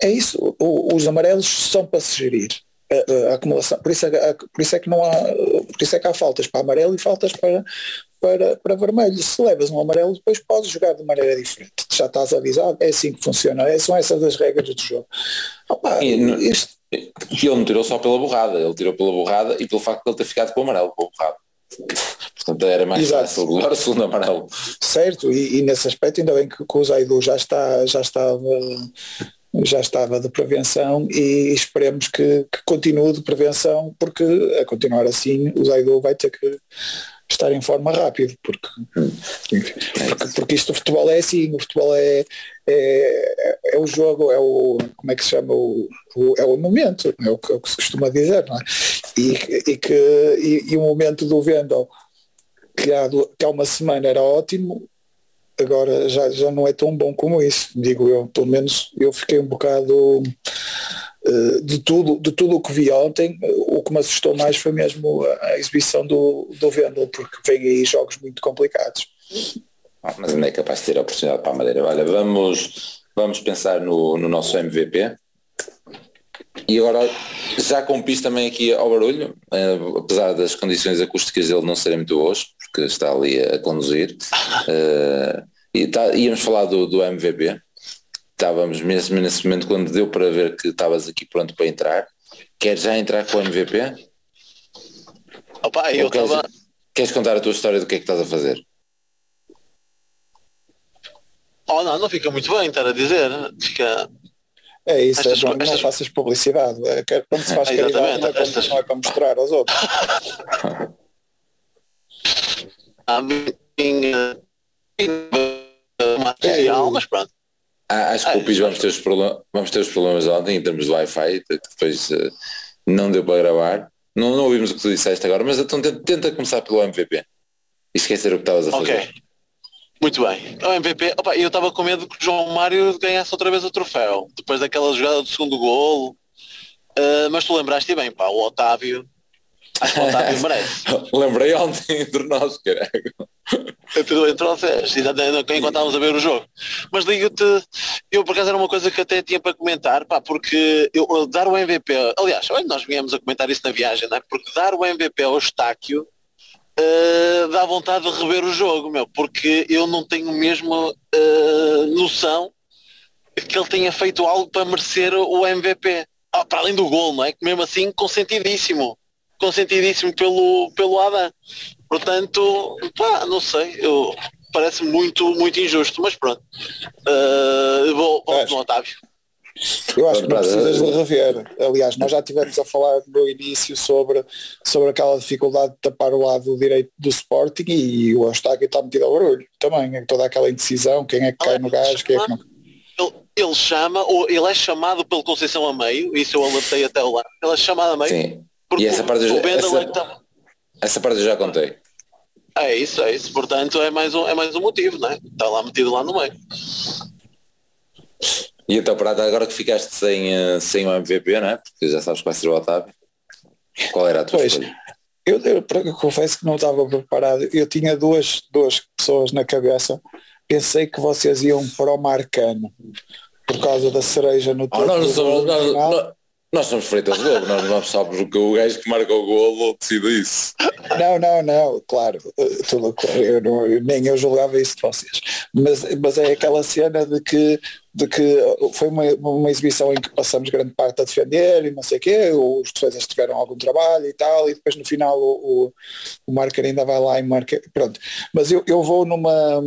é isso. O- os amarelos são para se gerir. A, a acumulação, por isso, é, por isso é que não há, por isso é que há faltas para amarelo e faltas para, para, para vermelho. Se levas um amarelo, depois podes jogar de maneira diferente. Já estás avisado, é assim que funciona, é, são essas as regras do jogo. Opa, E isto- ele não tirou só pela borrada, ele tirou pela borrada e pelo facto de ele ter ficado com o amarelo, com a borrada. Portanto, era mais Exato. fácil o segundo amarelo. certo, e, e nesse aspecto ainda bem que, que o Zaidu já está, já estava já estava de prevenção e esperemos que, que continue de prevenção porque a continuar assim o Zaidu vai ter que estar em forma rápido porque, enfim, porque, porque isto o futebol é assim, o futebol é, é, é o jogo, é o como é que se chama o, o- é o momento, é o que, é o que se costuma dizer, não é? E, e que e, e o momento do Vendel que há, que há uma semana era ótimo, agora já, já não é tão bom como isso, digo eu. Pelo menos eu fiquei um bocado eh, de tudo de tudo o que vi ontem, o que me assustou mais foi mesmo a, exibição do, do Vendel, porque vem aí jogos muito complicados. Ah, Mas ainda é capaz de ter a oportunidade para a Madeira. Olha, vamos, vamos pensar no, no nosso MVP. E agora, já com piste também aqui ao barulho, eh, apesar das condições acústicas dele não serem muito boas, porque está ali a conduzir, eh, e tá- íamos falar do, do MVP. Estávamos mesmo nesse momento quando deu para ver que estavas aqui pronto para entrar. Queres já entrar com o MVP? Opa, eu Ou queres, estava. queres contar a tua história do que é que estás a fazer? Oh não, não fica muito bem estar a dizer. Fica. É isso, Estas- é, não, não estas- faças publicidade. É, que quando se faz É, caridade não é, para, estas- não é para mostrar aos outros. A minha. Uma artificial, mas pronto. Ah, acho que o Pis vamos ter, os problemas, vamos ter os problemas ontem em termos de Wi-Fi, depois eh, não deu para gravar. Não, não ouvimos o que tu disseste agora, mas então tenta, tenta começar pelo MVP. E esquecer o que estavas a fazer. Ok. Muito bem. O MVP, opa, eu estava com medo que o João Mário ganhasse outra vez o troféu, depois daquela jogada do segundo golo. Ah, mas tu lembraste bem, pá, o Otávio. Acho que o Otávio merece. Lembrei ontem entre nós, cara. Entre vocês, exatamente, enquanto estávamos a ver o jogo. Mas digo-te, eu por acaso era uma coisa que até tinha para comentar, pá, porque eu, dar o MVP, aliás, olha, nós viemos a comentar isso na viagem, não é? porque dar o MVP ao Estáquio eh, dá vontade de rever o jogo, meu, porque eu não tenho mesmo eh, noção que ele tenha feito algo para merecer o MVP. Ah, para além do gol, não é? Que mesmo assim consentidíssimo. Consentidíssimo pelo, pelo Adam. Portanto, pá, não sei, eu parece muito, muito injusto, mas pronto. Uh, vou, vou no Otávio. Eu acho que não precisas de rever. Aliás, nós já tivemos a falar no início sobre, sobre aquela dificuldade de tapar o lado direito do Sporting e o Eustáquio está metido ao barulho também. Toda aquela indecisão, quem é que cai no gajo, quem é que não. Ele, ele chama, ou ele é chamado pelo Conceição a meio, isso eu alertei até lá. Ele é chamado a meio. Sim. Porque E essa parte eu já- o essa- é tá- Essa parte eu já contei. É isso, é isso. Portanto, é mais um, é mais um motivo, né? Está lá metido lá no meio. E então, Prata, agora que ficaste sem, eh, sem o MVP, não é? Porque já sabes que vai ser o Otávio. Qual era a tua Pois. escolha? Eu, eu, eu confesso que não estava preparado. Eu tinha duas, duas pessoas na cabeça. Pensei que vocês iam para o Marcano por causa da cereja no Oh, topo nós, não do somos, gol nós, nós, nós somos freitas de Globo, nós não sabemos o que o gajo que marca o golo decide isso. Não, não, não, claro, tudo claro, eu não- nem eu julgava isso de vocês. Mas, mas é aquela cena de que, de que foi uma, uma exibição em que passamos grande parte a defender e não sei o quê, os defesas tiveram algum trabalho e tal, e depois no final o, o, o Marker ainda vai lá e marca. Pronto. Mas eu, eu vou numa.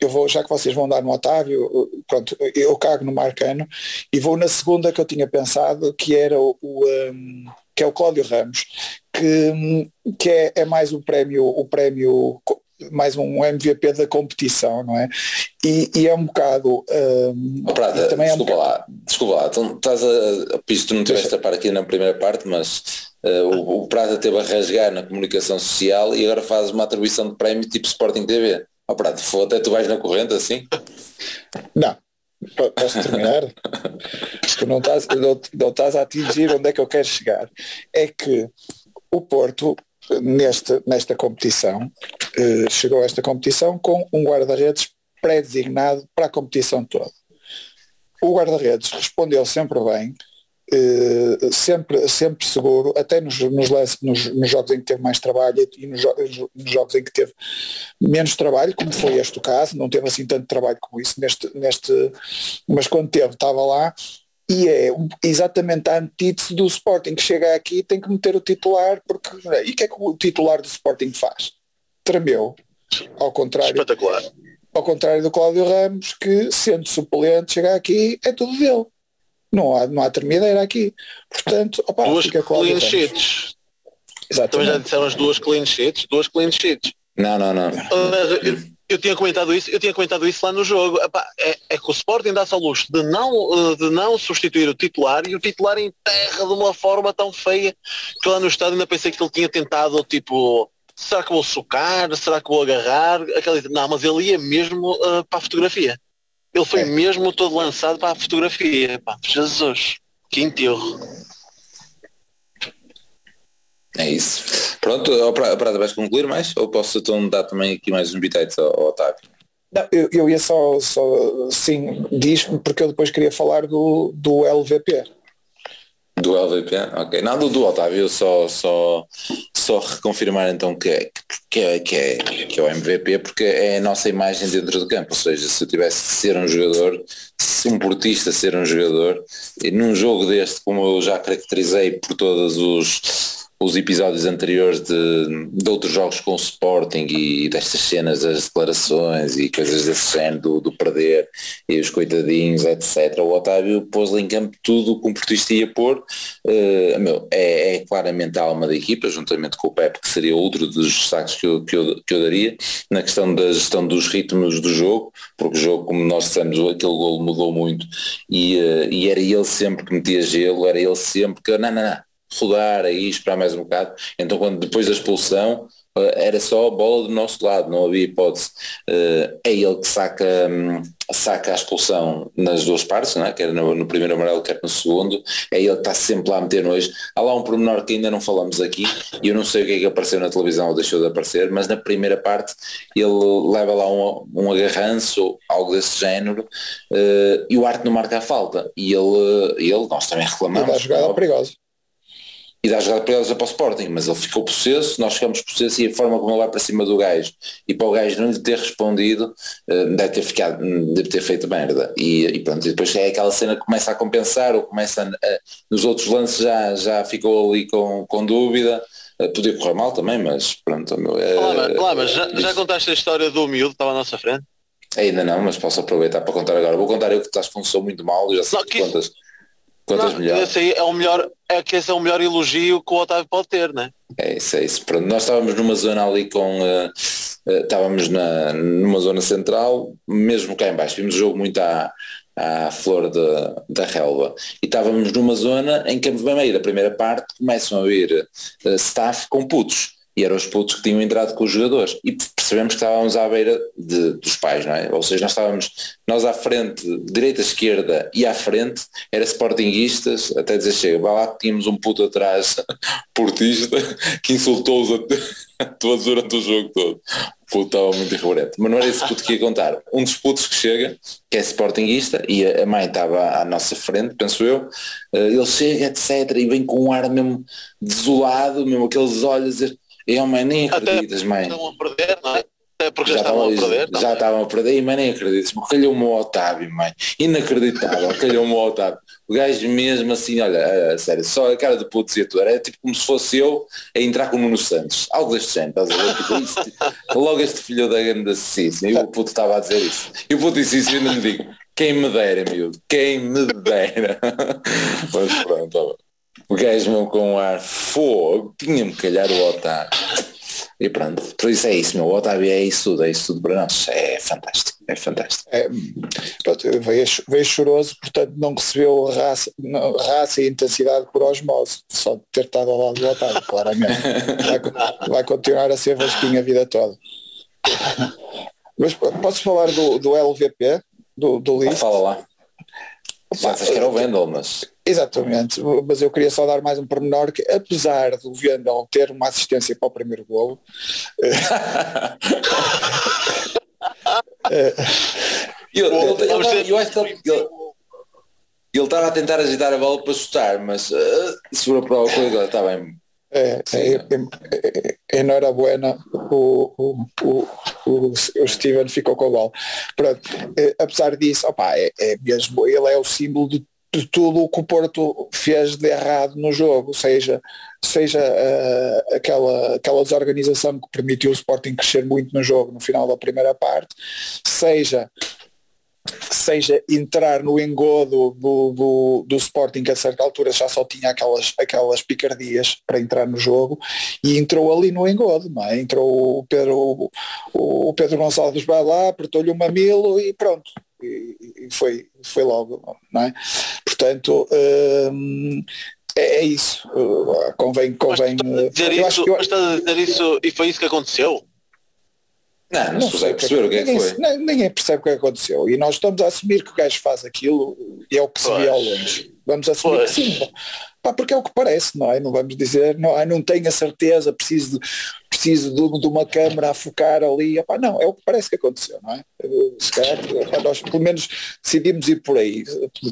Eu vou, já que vocês vão dar no Otávio, pronto, eu cago no Marcano e vou na segunda que eu tinha pensado, que era o, o, um, que é o Cláudio Ramos, que, que é, é mais um prémio, o prémio, mais um MVP da competição, não é? E, e é um bocado. hum, Oh, Prata, e também é um desculpa bocado- lá, desculpa lá, então, estás a, isto tu não tiveste a par aqui na primeira parte, mas eh, o, o Prata teve a rasgar na comunicação social e agora fazes uma atribuição de prémio tipo Sporting TV. Oh, Prata, foda, até tu vais na corrente assim? Não. Po- Posso terminar? tu não estás, não, não estás a atingir onde é que eu quero chegar. É que o Porto, nesta, nesta competição, eh, chegou a esta competição com um guarda-redes pré-designado para a competição toda. O guarda-redes respondeu sempre bem, eh, sempre, sempre seguro, até nos, nos, lance- nos- nos jogos em que teve mais trabalho e nos, nos jogos em que teve menos trabalho, como foi este o caso, não teve assim tanto trabalho como isso neste, neste mas quando teve estava lá e é exatamente a antítese do Sporting que chega aqui e tem que meter o titular porque e o que é que o titular do Sporting faz? Tremeu ao contrário, Espetacular. ao contrário do Cláudio Ramos que sendo suplente chega aqui é tudo dele não há, não há termideira aqui portanto opa, Duas fica Cláudio clean sheets. Também já exatamente disseram as duas clean sheets. Duas clean sheets. Não, não, não. Aliás, eu, eu tinha comentado isso, eu tinha comentado isso lá no jogo. Epá, é, é que o Sporting dá-se ao luxo de não, eh, de não substituir o titular e o titular enterra de uma forma tão feia que lá no estádio ainda pensei que ele tinha tentado tipo. Será que vou socar? Será que vou agarrar? Aquela, não, mas ele ia mesmo eh, para a fotografia. Ele foi É. mesmo todo lançado para a fotografia. Pá, Jesus, que enterro. É isso. Pronto, Prata, vais concluir mais? Ou posso então dar também aqui mais uns bitites ao, ao Otávio? Não, eu, eu ia só, só sim, diz-me porque eu depois queria falar do, do LVP. Do LVP? Ok. Não, do, do Otávio, eu só, só, só reconfirmar então que é, que, é, que, é, que é o MVP porque é a nossa imagem dentro do campo. Ou seja, se eu tivesse que ser um jogador, se um portista ser um jogador, num jogo deste, como eu já caracterizei por todos os, os episódios anteriores de, de outros jogos com o Sporting e destas cenas das declarações e coisas desse género do, do perder e os coitadinhos, etc. O Otávio pôs em campo tudo o que um portista ia pôr. Eh, meu, é, é claramente a alma da equipa, juntamente com o Pepe, que seria outro dos destaques que eu, que, eu, que eu daria, na questão da gestão dos ritmos do jogo, porque o jogo, como nós dissemos, aquele golo mudou muito e, eh, e era ele sempre que metia gelo, era ele sempre que, não, não, não, rodar aí, esperar mais um bocado. Então quando depois da expulsão eh, era só a bola do nosso lado, não havia hipótese. Eh, é ele que saca, hum, saca a expulsão nas duas partes, não é? quer no, no primeiro amarelo, quer no segundo. É ele que está sempre lá a meter nojo. Há lá um pormenor que ainda não falamos aqui, e eu não sei o que é que apareceu na televisão ou deixou de aparecer, mas na primeira parte ele leva lá um, um agarranço algo desse género eh, e o Arte não marca a falta. E ele, ele nós também reclamamos. da jogada perigosa. E dá jogada perigosa para o Sporting, mas ele ficou possesso, nós ficamos possesso e a forma como ele vai para cima do gajo e para o gajo não lhe ter respondido eh, deve ter ficado, deve ter feito merda. E, e pronto, e depois é aquela cena que começa a compensar ou começa a, nos outros lances já, já ficou ali com, com dúvida, Eh, podia correr mal também, mas pronto, meu, eh, Olá, mas, olá, mas já, já contaste a história do miúdo que estava à nossa frente? ainda não, mas posso aproveitar para contar agora, vou contar eu que estás com um som muito mal, já sei que que- contas, contas Não, melhor. esse aí é o melhor, é que esse é o melhor elogio que o Otávio pode ter, né? É isso, é isso. Pronto, nós estávamos numa zona ali com. eh, eh, estávamos na, numa zona central, mesmo cá em baixo, vimos o jogo muito à, à flor da, da relva. E estávamos numa zona em que a meio da primeira parte começam a vir eh, staff com putos. E eram os putos que tinham entrado com os jogadores. E percebemos que estávamos à beira de, dos pais, não é? Ou seja, nós estávamos, nós à frente, direita, esquerda e à frente, era sportinguistas, até dizer chega, vai lá que tínhamos um puto atrás, portista, que insultou-os a todos durante o jogo todo. O puto estava muito irreverente. Mas não era esse puto que ia contar. Um dos putos que chega, que é sportinguista, e a mãe estava à nossa frente, penso eu, eh, ele chega, etc, e vem com um ar mesmo desolado, mesmo aqueles olhos, eu, mãe, nem acreditas, Até mãe. Estavam a perder, não é? Até porque já, estavam a perder. não já é? estavam a perder e mãe nem acreditas. Calhou-me o Otávio, mãe. Inacreditável, calhou-me o Otávio. O gajo mesmo assim, olha, sério, só a cara de puto dizia tudo. Era tipo como se fosse eu a entrar com o Nuno Santos. Algo deste género, estás a ver? Tipo, logo este filho da grande Cícero. E o puto estava a dizer isso. E o puto disse isso e ainda me digo, quem me dera, miúdo, quem me dera. Mas pronto. O gajo mesmo com ar fogo, tinha-me calhar o Otávio. E pronto, por isso é isso, meu. O Otávio é isso tudo, é isso tudo para nós. É fantástico, é fantástico. É, pronto, veio, veio choroso, portanto não recebeu raça, não, raça e intensidade por osmose, só de ter estado ao lado do Otávio, claramente. Vai, vai continuar a ser Vasquinho a vida toda. Mas posso falar do, do LVP, do, do List? fala lá. Pensas que era o Wendel, mas Exatamente, mas eu queria só dar mais um pormenor que apesar do Vendel ter uma assistência para o primeiro golo, eu, eu, eu, ele, estava a tentar agitar a bola para chutar, mas uh, segura para a coisa, está bem. é, é, é, é, enhorabuena, o, o, o, o, o Steven ficou com a bola. Pronto, eh, apesar disso, opa, é, é mesmo, ele é o símbolo de, de tudo o que o Porto fez de errado no jogo, seja, seja eh, aquela, aquela desorganização que permitiu o Sporting crescer muito no jogo no final da primeira parte, seja seja entrar no engodo do, do, do Sporting que a certa altura já só tinha aquelas, aquelas picardias para entrar no jogo e entrou ali no engodo, não é? entrou o Pedro, o, o Pedro Gonçalves vai lá, apertou-lhe o mamilo e pronto e, e foi, foi logo não é? portanto hum, é, é isso convém, convém Mas estás a dizer eu acho isso, que eu- mas estás a dizer isso e foi isso que aconteceu? Não, não, não se consegue perceber o que é que ninguém, foi. nem- Ninguém percebe o que aconteceu. E nós estamos a assumir que o gajo faz aquilo e é o que se vê ao longe. Vamos assumir Pois. que sim. Pá, porque é o que parece, não é? Não vamos dizer, não, ah, não tenho a certeza, preciso, de, preciso de, de uma câmara a focar ali. Epá, não, é o que parece que aconteceu, não é? Se calhar, epá, nós pelo menos decidimos ir por aí.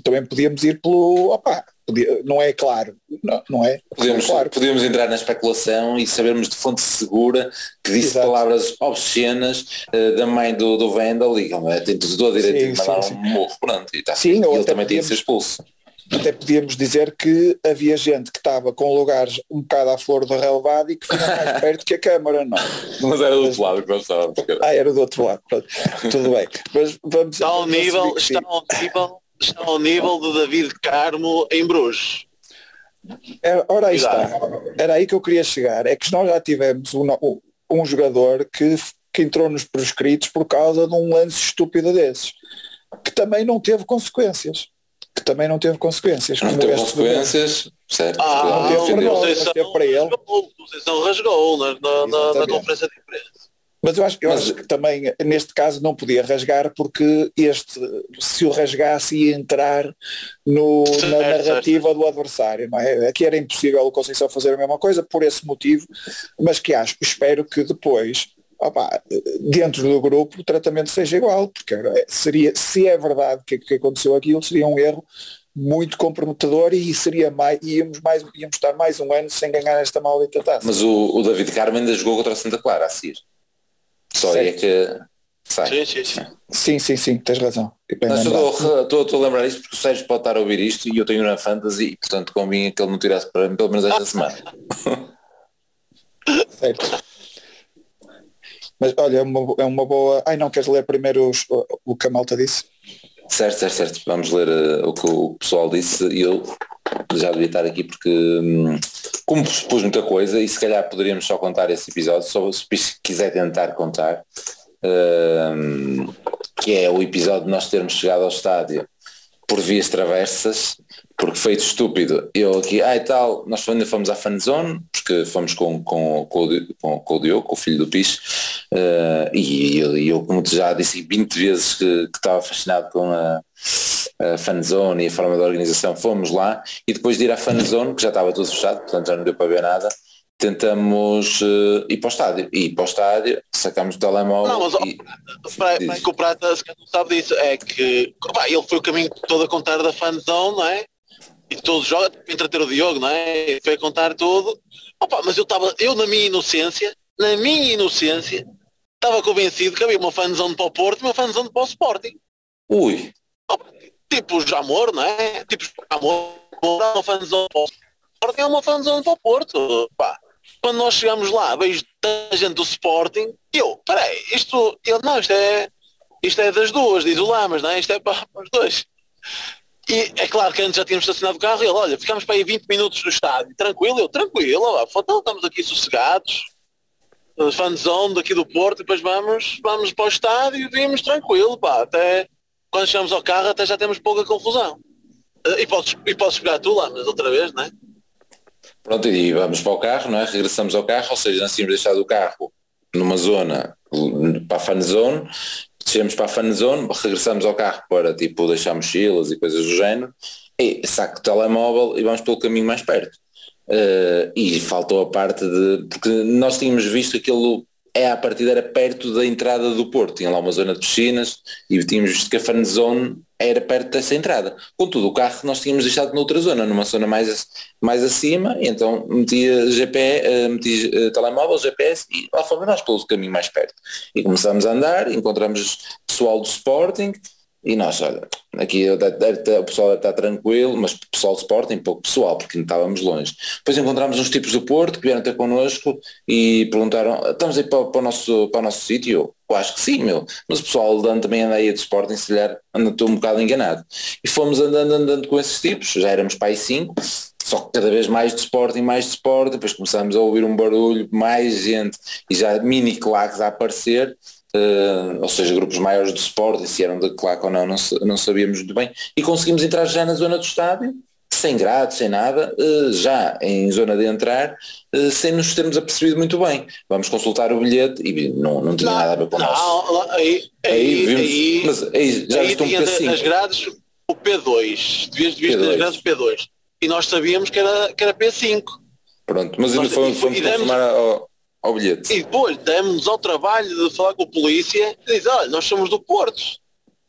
Também podíamos ir pelo. Opá, podia- não é claro. Não, não é? Podemos, claro. podemos entrar na especulação e sabermos de fonte segura que disse Exato. palavras obscenas eh, da mãe do, do Wendel e é, tem todo o direito Sim, de mandar sim, um morro, pronto, e tá. Sim, E ele também tinha de podíamos- ser expulso. Até podíamos dizer que havia gente que estava com lugares um bocado à flor do relevado e que vinha mais perto que a Câmara, não. Mas era do outro lado que nós estávamos. cara. Ah, era do outro lado. Pronto. Tudo bem. Mas vamos Está ao nível, está ao nível, está ao nível de David Carmo em Bruges. Era- Ora aí está. Era aí que eu queria chegar. É que nós já tivemos um, um jogador que, que entrou nos prescritos por causa de um lance estúpido desses. Que também não teve consequências. Que também não teve consequências. Não teve consequências, certo? Ah, Não teve o vergonha, Conceição mas teve para ele. Conceição rasgou na, na, na, na conferência de imprensa. Mas eu acho, eu Mas- acho que também neste caso não podia rasgar porque este, se o rasgasse ia entrar no, na Certo, narrativa do adversário, não é? Aqui era impossível o Conceição fazer a mesma coisa por esse motivo, mas que acho, espero que depois, opá, dentro do grupo, o tratamento seja igual, porque seria, se é verdade que, que aconteceu aquilo, seria um erro muito comprometedor e seria mais, íamos, mais, íamos estar mais um ano sem ganhar esta maldita taça. Mas o, o David Carmo ainda jogou contra a Santa Clara a seguir. Só é que sai. Sim, sim, sim. Sim, sim, sim, tens razão. Estou a lembrar isto porque o Sérgio pode estar a ouvir isto e eu tenho na Fantasy e portanto convinha que ele não tirasse para mim pelo menos esta semana. Certo. Mas olha, é uma, é uma boa. Ai não, queres ler primeiro os- o, que a malta disse? Certo, certo, certo. Vamos ler eh, o que o pessoal disse e eu já devia estar aqui porque hum, como pus muita coisa e se calhar poderíamos só contar esse episódio, só se quiser tentar contar, hum, que é o episódio de nós termos chegado ao estádio por vias traversas, porque feito estúpido, eu aqui, ah e tal, nós ainda fomos à fanzone, porque fomos com, com, com, com, o Diogo, com o filho do Piche, Uh, e eu, eu, como já disse 20 vezes que, que estava fascinado com a, a fanzone e a forma da organização, fomos lá. E depois de ir à fanzone, que já estava tudo fechado, portanto já não deu para ver nada, tentamos uh, ir para o estádio. E ir para o estádio, sacamos o telemóvel. Não, mas e, para, para que o Prata se não sabe disso, é que ele foi o caminho todo a contar da fanzone, não é? E todos jogam, entreter o Diogo, não é? Foi a contar tudo. Opa, mas eu estava, eu na minha inocência, na minha inocência, estava convencido que havia uma fanzone para o Porto e uma fanzone para o Sporting. Ui. Tipo o Jamor, não é? Tipo Jamor, uma fanzone para o Sporting é uma fanzone para o Porto. Pá. Quando nós chegamos lá, vejo tanta gente do Sporting, eu, peraí, isto, ele, não, isto é, isto é das duas, diz o Lamas, não é? Isto é para, para os dois. E é claro que antes já tínhamos estacionado o carro e ele, olha, ficamos para aí 20 minutos no estádio, tranquilo, eu, tranquilo, ó, então estamos aqui sossegados, fanzone daqui do Porto, depois vamos, vamos para o estádio e vimos tranquilo, pá, até quando chegamos ao carro até já temos pouca confusão. Eh, e podes, e podes pegar tu lá, mas outra vez, não é? Pronto, e vamos para o carro, não é? Regressamos ao carro, ou seja, nós tínhamos deixado o carro numa zona para a fan zone, descemos para a fan zone, regressamos ao carro para tipo deixar mochilas e coisas do género, e saco o telemóvel e vamos pelo caminho mais perto. Uh, e faltou a parte de. Porque nós tínhamos visto aquilo é a partida era perto da entrada do Porto, tinha lá uma zona de piscinas e tínhamos visto que a fan zone era perto dessa entrada. Contudo, o carro nós tínhamos deixado noutra zona, numa zona mais, mais acima, então metia GPS, uh, meti uh, telemóvel, GPS e lá fomos nós pelo caminho mais perto. E começámos a andar, encontramos pessoal do Sporting, e nós, olha, aqui o pessoal está tranquilo, mas pessoal de Sporting, pouco pessoal, porque não estávamos longe. Depois encontramos uns tipos do Porto que vieram ter connosco e perguntaram, estamos aí para, para o nosso, para o nosso sítio? Eu acho que sim, meu. Mas o pessoal andando também anda aí de Sporting, se calhar anda um bocado enganado. E fomos andando, andando com esses tipos, já éramos pai cinco, só que cada vez mais de Sporting, mais de Sporting, depois começámos a ouvir um barulho, mais gente e já mini claques a aparecer Uh, ou seja, grupos maiores de Sporting, se eram de claque ou não, não, não, sabíamos muito bem, e conseguimos entrar já na zona do estádio, sem grade, sem nada, uh, já em zona de entrar, uh, sem nos termos apercebido muito bem. Vamos consultar o bilhete e não, não tinha não, nada a ver com o nosso. Aí, aí, aí, vimos, aí, mas aí já viste um P5. Nas grades o P2, devias de nas grades o P2, e nós sabíamos que era, que era P5. Pronto, mas nós, fomos, fomos ao, ao bilhete. E depois demos ao trabalho de falar com a polícia e diz, olha, nós somos do Porto.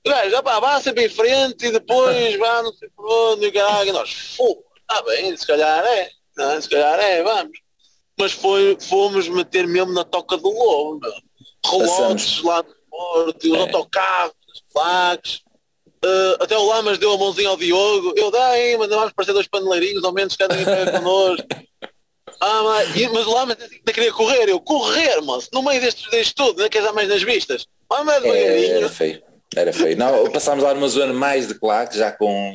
O gajo, pá, vá sempre em frente e depois vá não sei por onde, e nós, pô, ah bem, se calhar é, não, é? se calhar é, vamos. Mas foi, fomos meter mesmo na toca do lobo, meu. Relotes lá do Porto, os é. autocarros, as placas. Uh, até o Lamas deu a mãozinha ao Diogo, eu dei, mas vamos parecer dois paneleirinhos, ao menos cada um connosco. Ah, mas, mas lá mas ainda queria correr, eu correr, moço, no meio deste, deste tudo, não queres dar mais nas vistas? Ah, mas é, era feio, era feio. Não, passámos lá numa zona mais de claque, já com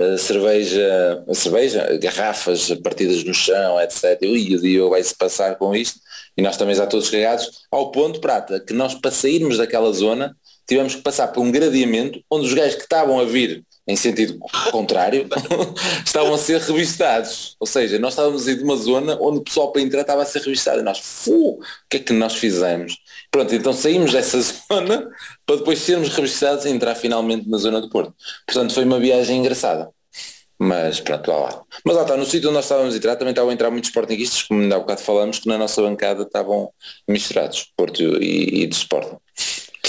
uh, cerveja, cerveja, garrafas partidas no chão, etc. E o Dio vai-se passar com isto, e nós também já todos cagados, ao ponto, prata, que nós para sairmos daquela zona tivemos que passar por um gradeamento onde os gajos que estavam a vir em sentido contrário, estavam a ser revistados. Ou seja, nós estávamos em uma zona onde o pessoal para entrar estava a ser revistado. E nós, fu, o que é que nós fizemos? Pronto, então saímos dessa zona para depois sermos revistados e entrar finalmente na zona do Porto. Portanto, foi uma viagem engraçada. Mas pronto, lá lá. Mas lá está, no sítio onde nós estávamos a entrar também estavam a entrar muitos sportinguistas, como ainda há bocado falamos, que na nossa bancada estavam misturados, Porto e, e do Sporting.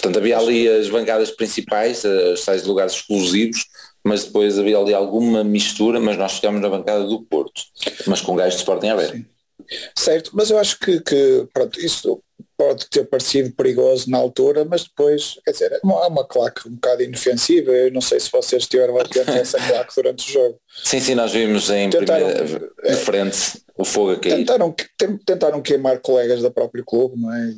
Portanto, havia ali as bancadas principais, os tais lugares exclusivos, mas depois havia ali alguma mistura, mas nós ficámos na bancada do Porto, mas com gajos de Sporting aberto. Sim. Certo, mas eu acho que, que pronto, isso pode ter parecido perigoso na altura, mas depois, quer dizer, é uma, uma claque um bocado inofensiva, eu não sei se vocês tiveram atento a essa claque durante o jogo. Sim, sim, nós vimos em tentaram, primeira, de frente o fogo a cair. Tentaram, tentaram queimar colegas da próprio clube, não é?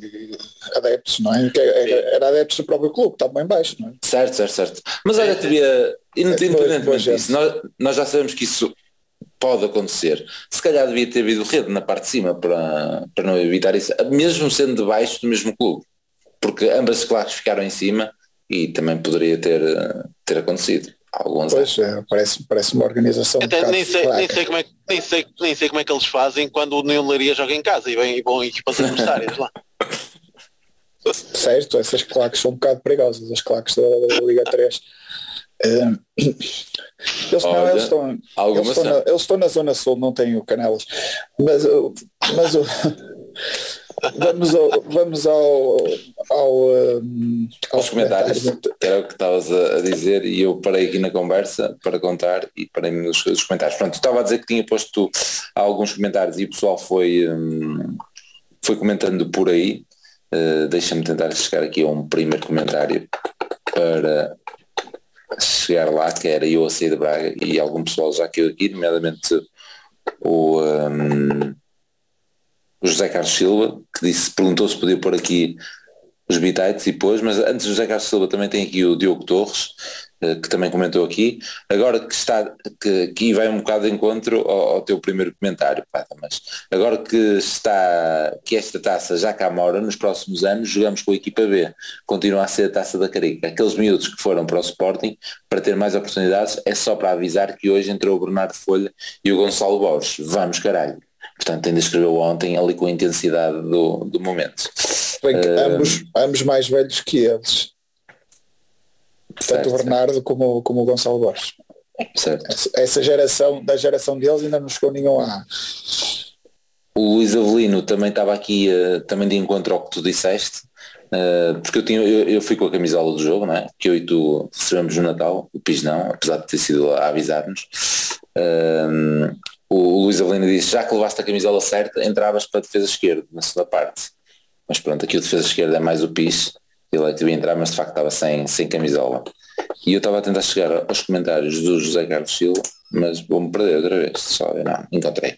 Adeptos, não é? Era, era adeptos do próprio clube, estavam em baixo, não é? Certo, certo, certo. Mas olha, teria, independentemente disso, nós, nós já sabemos que isso pode acontecer. Se calhar devia ter havido rede na parte de cima para, para não evitar isso, mesmo sendo de baixo do mesmo clube, porque ambas as claques ficaram em cima e também poderia ter, ter acontecido. Alguns pois, é, parece, parece uma organização. Até um nem, sei, nem, sei como é, nem, sei, nem sei como é que eles fazem quando o Neon Laria joga em casa e, vem, e vão equipas adversárias lá. Certo, essas claques são um bocado perigosas, as claques da, da Liga 3. Uh, eles, não, Olha, eles, estão, eles, estão na, eles estão na zona sul, não têm o Canelas. Mas, mas uh, vamos ao, vamos ao, ao, um, Aos comentários, que era o que estavas a, dizer e eu parei aqui na conversa para contar e parei nos, nos comentários. Pronto, estava a dizer que tinha posto alguns comentários e o pessoal foi, hum, foi comentando por aí. Uh, Deixa-me tentar chegar aqui a um primeiro comentário para chegar lá, que era eu a sair de Braga e algum pessoal já caiu aqui, nomeadamente o, um, o José Carlos Silva, que disse, perguntou se podia pôr aqui os bitites e pôs, mas antes do José Carlos Silva também tem aqui o Diogo Torres, eh, que também comentou aqui. Agora que está, que aqui vai um bocado de encontro ao, ao teu primeiro comentário, Pata, mas agora que está, que esta taça já cá mora, nos próximos anos jogamos com a equipa B, continua a ser a taça da Carica. Aqueles miúdos que foram para o Sporting para ter mais oportunidades, é só para avisar que hoje entrou o Bernardo Folha e o Gonçalo Borges. Vamos caralho. Portanto, ainda escreveu ontem ali com a intensidade do, do momento. Bem Uh, ambos, ambos mais velhos que eles. Tanto o Bernardo como, como o Gonçalo Borges. certo. Essa, geração, da geração deles ainda não chegou nenhum A. O Luís Avelino também estava aqui, eh, também de encontro ao que tu disseste, eh, porque eu, tinha, eu, eu fui com a camisola do jogo, não é? que eu e tu recebemos no Natal, o PIS não, apesar de ter sido a avisar-nos. Um, o Luís Avelino disse, já que levaste a camisola certa, entravas para a defesa esquerda, na segunda parte. Mas pronto, aqui o defesa esquerda é mais o PIS, ele é devia entrar, mas de facto estava sem, sem camisola. E eu estava a tentar chegar aos comentários do José Carlos Silva, mas vou-me perder outra vez, só eu não, encontrei.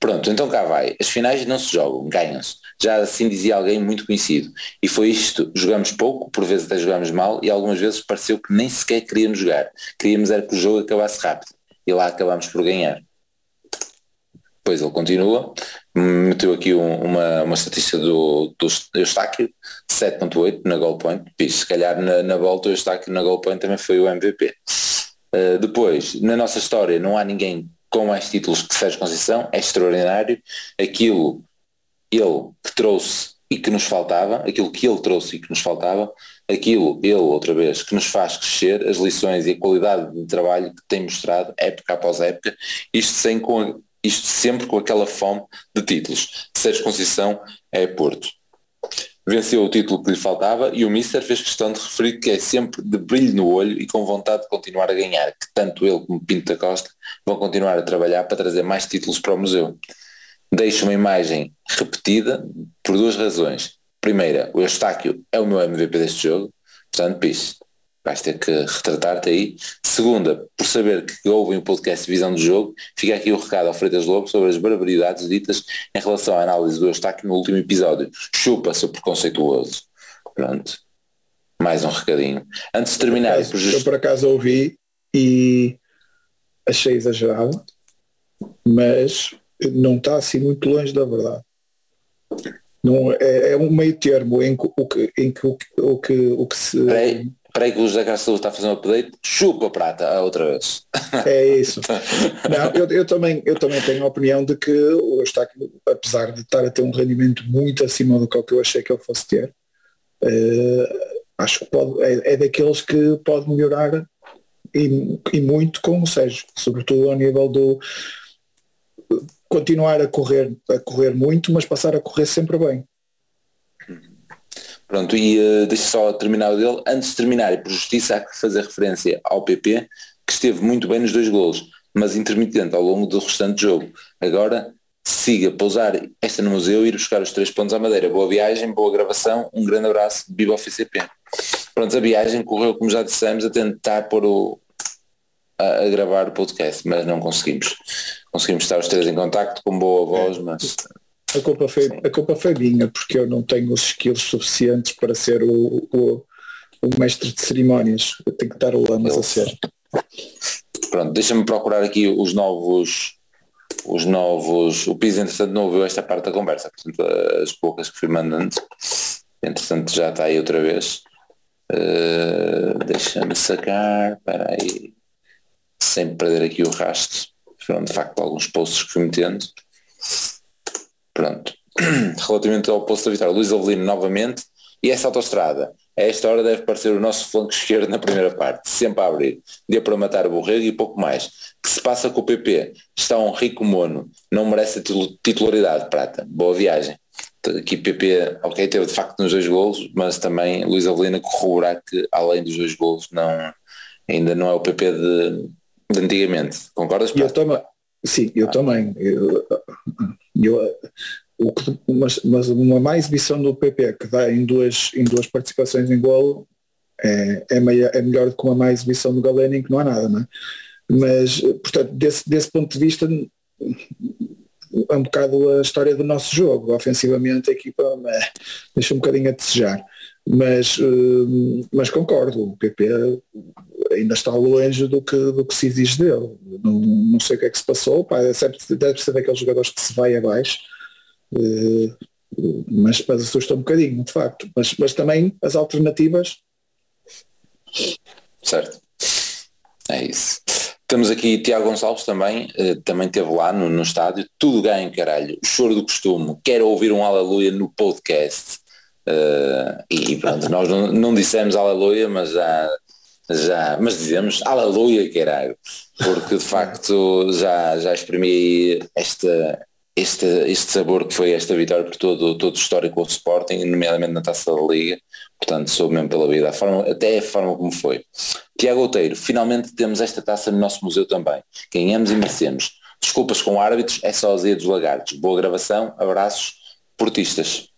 Pronto, então cá vai. As finais não se jogam, ganham-se. Já assim dizia alguém muito conhecido. E foi isto, jogamos pouco, por vezes até jogamos mal, e algumas vezes pareceu que nem sequer queríamos jogar. Queríamos era que o jogo acabasse rápido. E lá acabámos por ganhar. Depois ele continua, meteu aqui um- uma, uma estatística do, do Eustáquio, 7.8 na goal point. Pixe, se calhar na, na volta o Eustáquio na goal point também foi o MVP. Uh, depois, na nossa história não há ninguém com mais títulos que Sérgio Conceição, é extraordinário. Aquilo ele que trouxe e que nos faltava, aquilo que ele trouxe e que nos faltava, aquilo ele outra vez que nos faz crescer, as lições e a qualidade de trabalho que tem mostrado época após época, isto, sem isto sempre com aquela fome de títulos. Sérgio Conceição é Porto. Venceu o título que lhe faltava e o Mister fez questão de referir que é sempre de brilho no olho e com vontade de continuar a ganhar, que tanto ele como Pinto da Costa vão continuar a trabalhar para trazer mais títulos para o museu. Deixo uma imagem repetida por duas razões. Primeira, o Eustáquio é o meu MVP deste jogo, portanto, piche, vais ter que retratar-te aí. Segunda, por saber que ouvem o podcast Visão do Jogo, fica aqui o recado ao Freitas Lobo sobre as barbaridades ditas em relação à análise do Eustáquio no último episódio. Chupa, seu preconceituoso. Pronto. Mais um recadinho. Antes de terminar, e por eu justo- por acaso ouvi e achei exagerado, mas não está assim muito longe da verdade. Não, é, é um meio termo em que o que, em que, o que, o que se. Peraí, peraí que o José Silva está a fazer um update. Chupa, prata, outra vez. É isso. Não, eu, eu também, eu também tenho a opinião de que o Eustáquio, apesar de estar a ter um rendimento muito acima do que eu achei que ele fosse ter, eh, acho que pode, é, é daqueles que pode melhorar e, e muito com o Sérgio, sobretudo ao nível do continuar a correr, a correr muito, mas passar a correr sempre bem. Pronto, e uh, deixa só terminar o dele. Antes de terminar, e por justiça, há que fazer referência ao PP, que esteve muito bem nos dois golos, mas intermitente ao longo do restante jogo. Agora, siga, pousar esta no museu e ir buscar os três pontos à Madeira. Boa viagem, boa gravação, um grande abraço, viva o FCP. Pronto, a viagem correu, como já dissemos, a tentar pôr o, a, a gravar o podcast, mas não conseguimos. Conseguimos estar os três em contacto com boa voz, mas A culpa foi, a culpa foi minha, porque eu não tenho os skills suficientes para ser o, o, o mestre de cerimónias. Eu tenho que dar o Lamas a ser. Pronto, deixa-me procurar aqui os novos, os novos, o PIS entretanto não ouviu esta parte da conversa, portanto as poucas que fui mandando, entretanto já está aí outra vez. Uh, deixa-me sacar, para aí, sem perder aqui o rastro, foram de facto alguns posts que fui metendo. Pronto. Relativamente ao posto da vitória, Luís Avelino novamente, E essa autostrada, a esta hora deve parecer o nosso flanco esquerdo na primeira parte, sempre a abrir. Deu para matar o Borrego e pouco mais. Que se passa com o PP? Está um rico mono, não merece a titularidade, Prata. Boa viagem. Aqui PP, ok, teve de facto nos dois golos, mas também Luís Avelina corroborar que além dos dois golos não, ainda não é o PP de, de antigamente. Concordas? Eu também, sim, eu ah. também. Eu, eu, o que, mas, mas uma má exibição do PP que dá em duas, em duas participações em golo é, é, meia, é melhor do que uma má exibição do Galeno em que não há nada, não é? Mas, portanto, desse, desse ponto de vista é um bocado a história do nosso jogo. Ofensivamente a equipa é, deixa um bocadinho a desejar. Mas, uh, mas concordo, o PP ainda está longe do que, do que se exige dele. Não, não sei o que é que se passou, pá, é deve ser daqueles jogadores que se vai abaixo. Uh, mas, mas assusta um bocadinho, de facto. Mas, mas também as alternativas. Certo. É isso. Temos aqui Tiago Gonçalves também, uh, também esteve lá no, no estádio, tudo ganho, caralho, o choro do costume, quero ouvir um aleluia no podcast. Uh, e pronto, nós não, não dissemos aleluia, mas já, já mas dizemos aleluia, caralho, porque de facto já, já exprimi esta, este, este sabor que foi esta vitória por todo, todo o histórico do Sporting, nomeadamente na taça da Liga, portanto sou mesmo pela vida, a forma, até a forma como foi. Tiago Outeiro, finalmente temos esta taça no nosso museu também. Ganhamos e merecemos. Desculpas com árbitros, é só os dos lagartos. Boa gravação, abraços, portistas.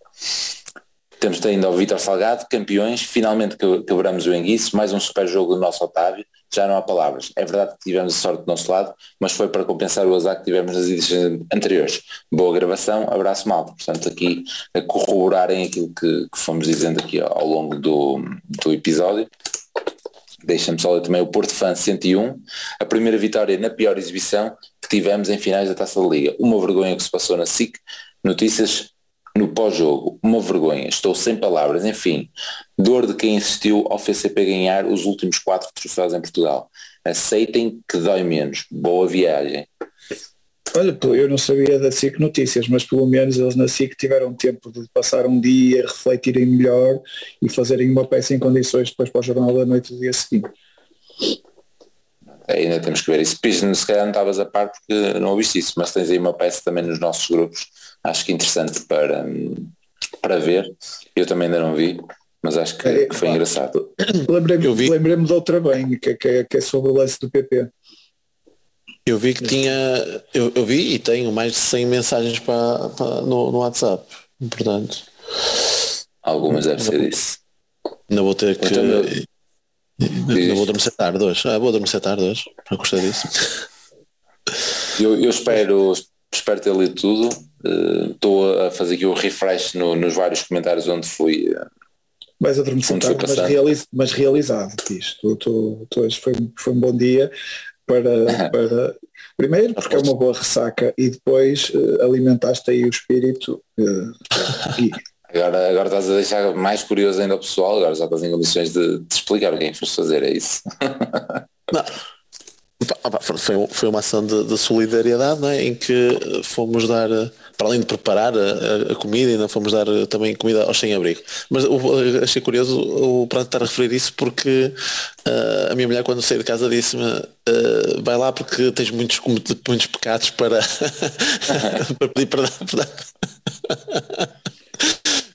Temos ainda o Vitor Salgado, campeões, finalmente quebramos o enguiço, mais um super jogo do nosso Otávio, já não há palavras. É verdade que tivemos a sorte do nosso lado, mas foi para compensar o azar que tivemos nas edições anteriores. Boa gravação, abraço malta. Portanto, aqui a corroborarem aquilo que, que fomos dizendo aqui ao longo do, do episódio. Deixa-me só ler também o Porto Fã 101, a primeira vitória na pior exibição que tivemos em finais da Taça da Liga. Uma vergonha que se passou na SIC. Notícias no pós-jogo, uma vergonha, estou sem palavras, enfim, dor de quem insistiu ao FCP ganhar os últimos quatro troféus em Portugal. Aceitem que dói menos. Boa viagem. Olha, eu não sabia da SIC Notícias, mas pelo menos eles na SIC tiveram tempo de passar um dia, refletirem melhor e fazerem uma peça em condições depois para o Jornal da Noite do dia seguinte. Ainda temos que ver isso. Pisno, se calhar não estavas a par porque não ouviste isso, mas tens aí uma peça também nos nossos grupos, acho que interessante para, para ver. Eu também ainda não vi, mas acho que, é, que foi engraçado. Lembrei-me lembrei de outra bem, que, que, é, que é sobre o lance do PP. Eu vi que tinha, eu, eu vi e tenho mais de 100 mensagens para, para no, no, WhatsApp, portanto. Algumas deve ser isso. Não vou ter que. Então, não vou adormecer tarde hoje. Ah, vou adormecer tarde hoje. Não gostei disso. Eu, eu espero, espero ter lido tudo. Uh, estou a fazer aqui o refresh no, nos vários comentários onde fui. Uh, Vais adormecer tarde, mas, realiz, mas realizado. Isto, tô, tô, foi, foi um bom dia para, para primeiro porque é uma boa ressaca e depois uh, alimentaste aí o espírito uh, e... agora, agora estás a deixar mais curioso ainda o pessoal, agora já estás em condições de, de explicar o que é que foste fazer, é isso. Não. Foi, foi uma ação de, de solidariedade é? em que fomos dar para além de preparar a, a, comida, ainda fomos dar também comida aos sem-abrigo. Mas achei curioso o Pranto estar a referir isso porque uh, a minha mulher quando saí de casa disse-me uh, vai lá porque tens muitos, muitos pecados para, para pedir perdão.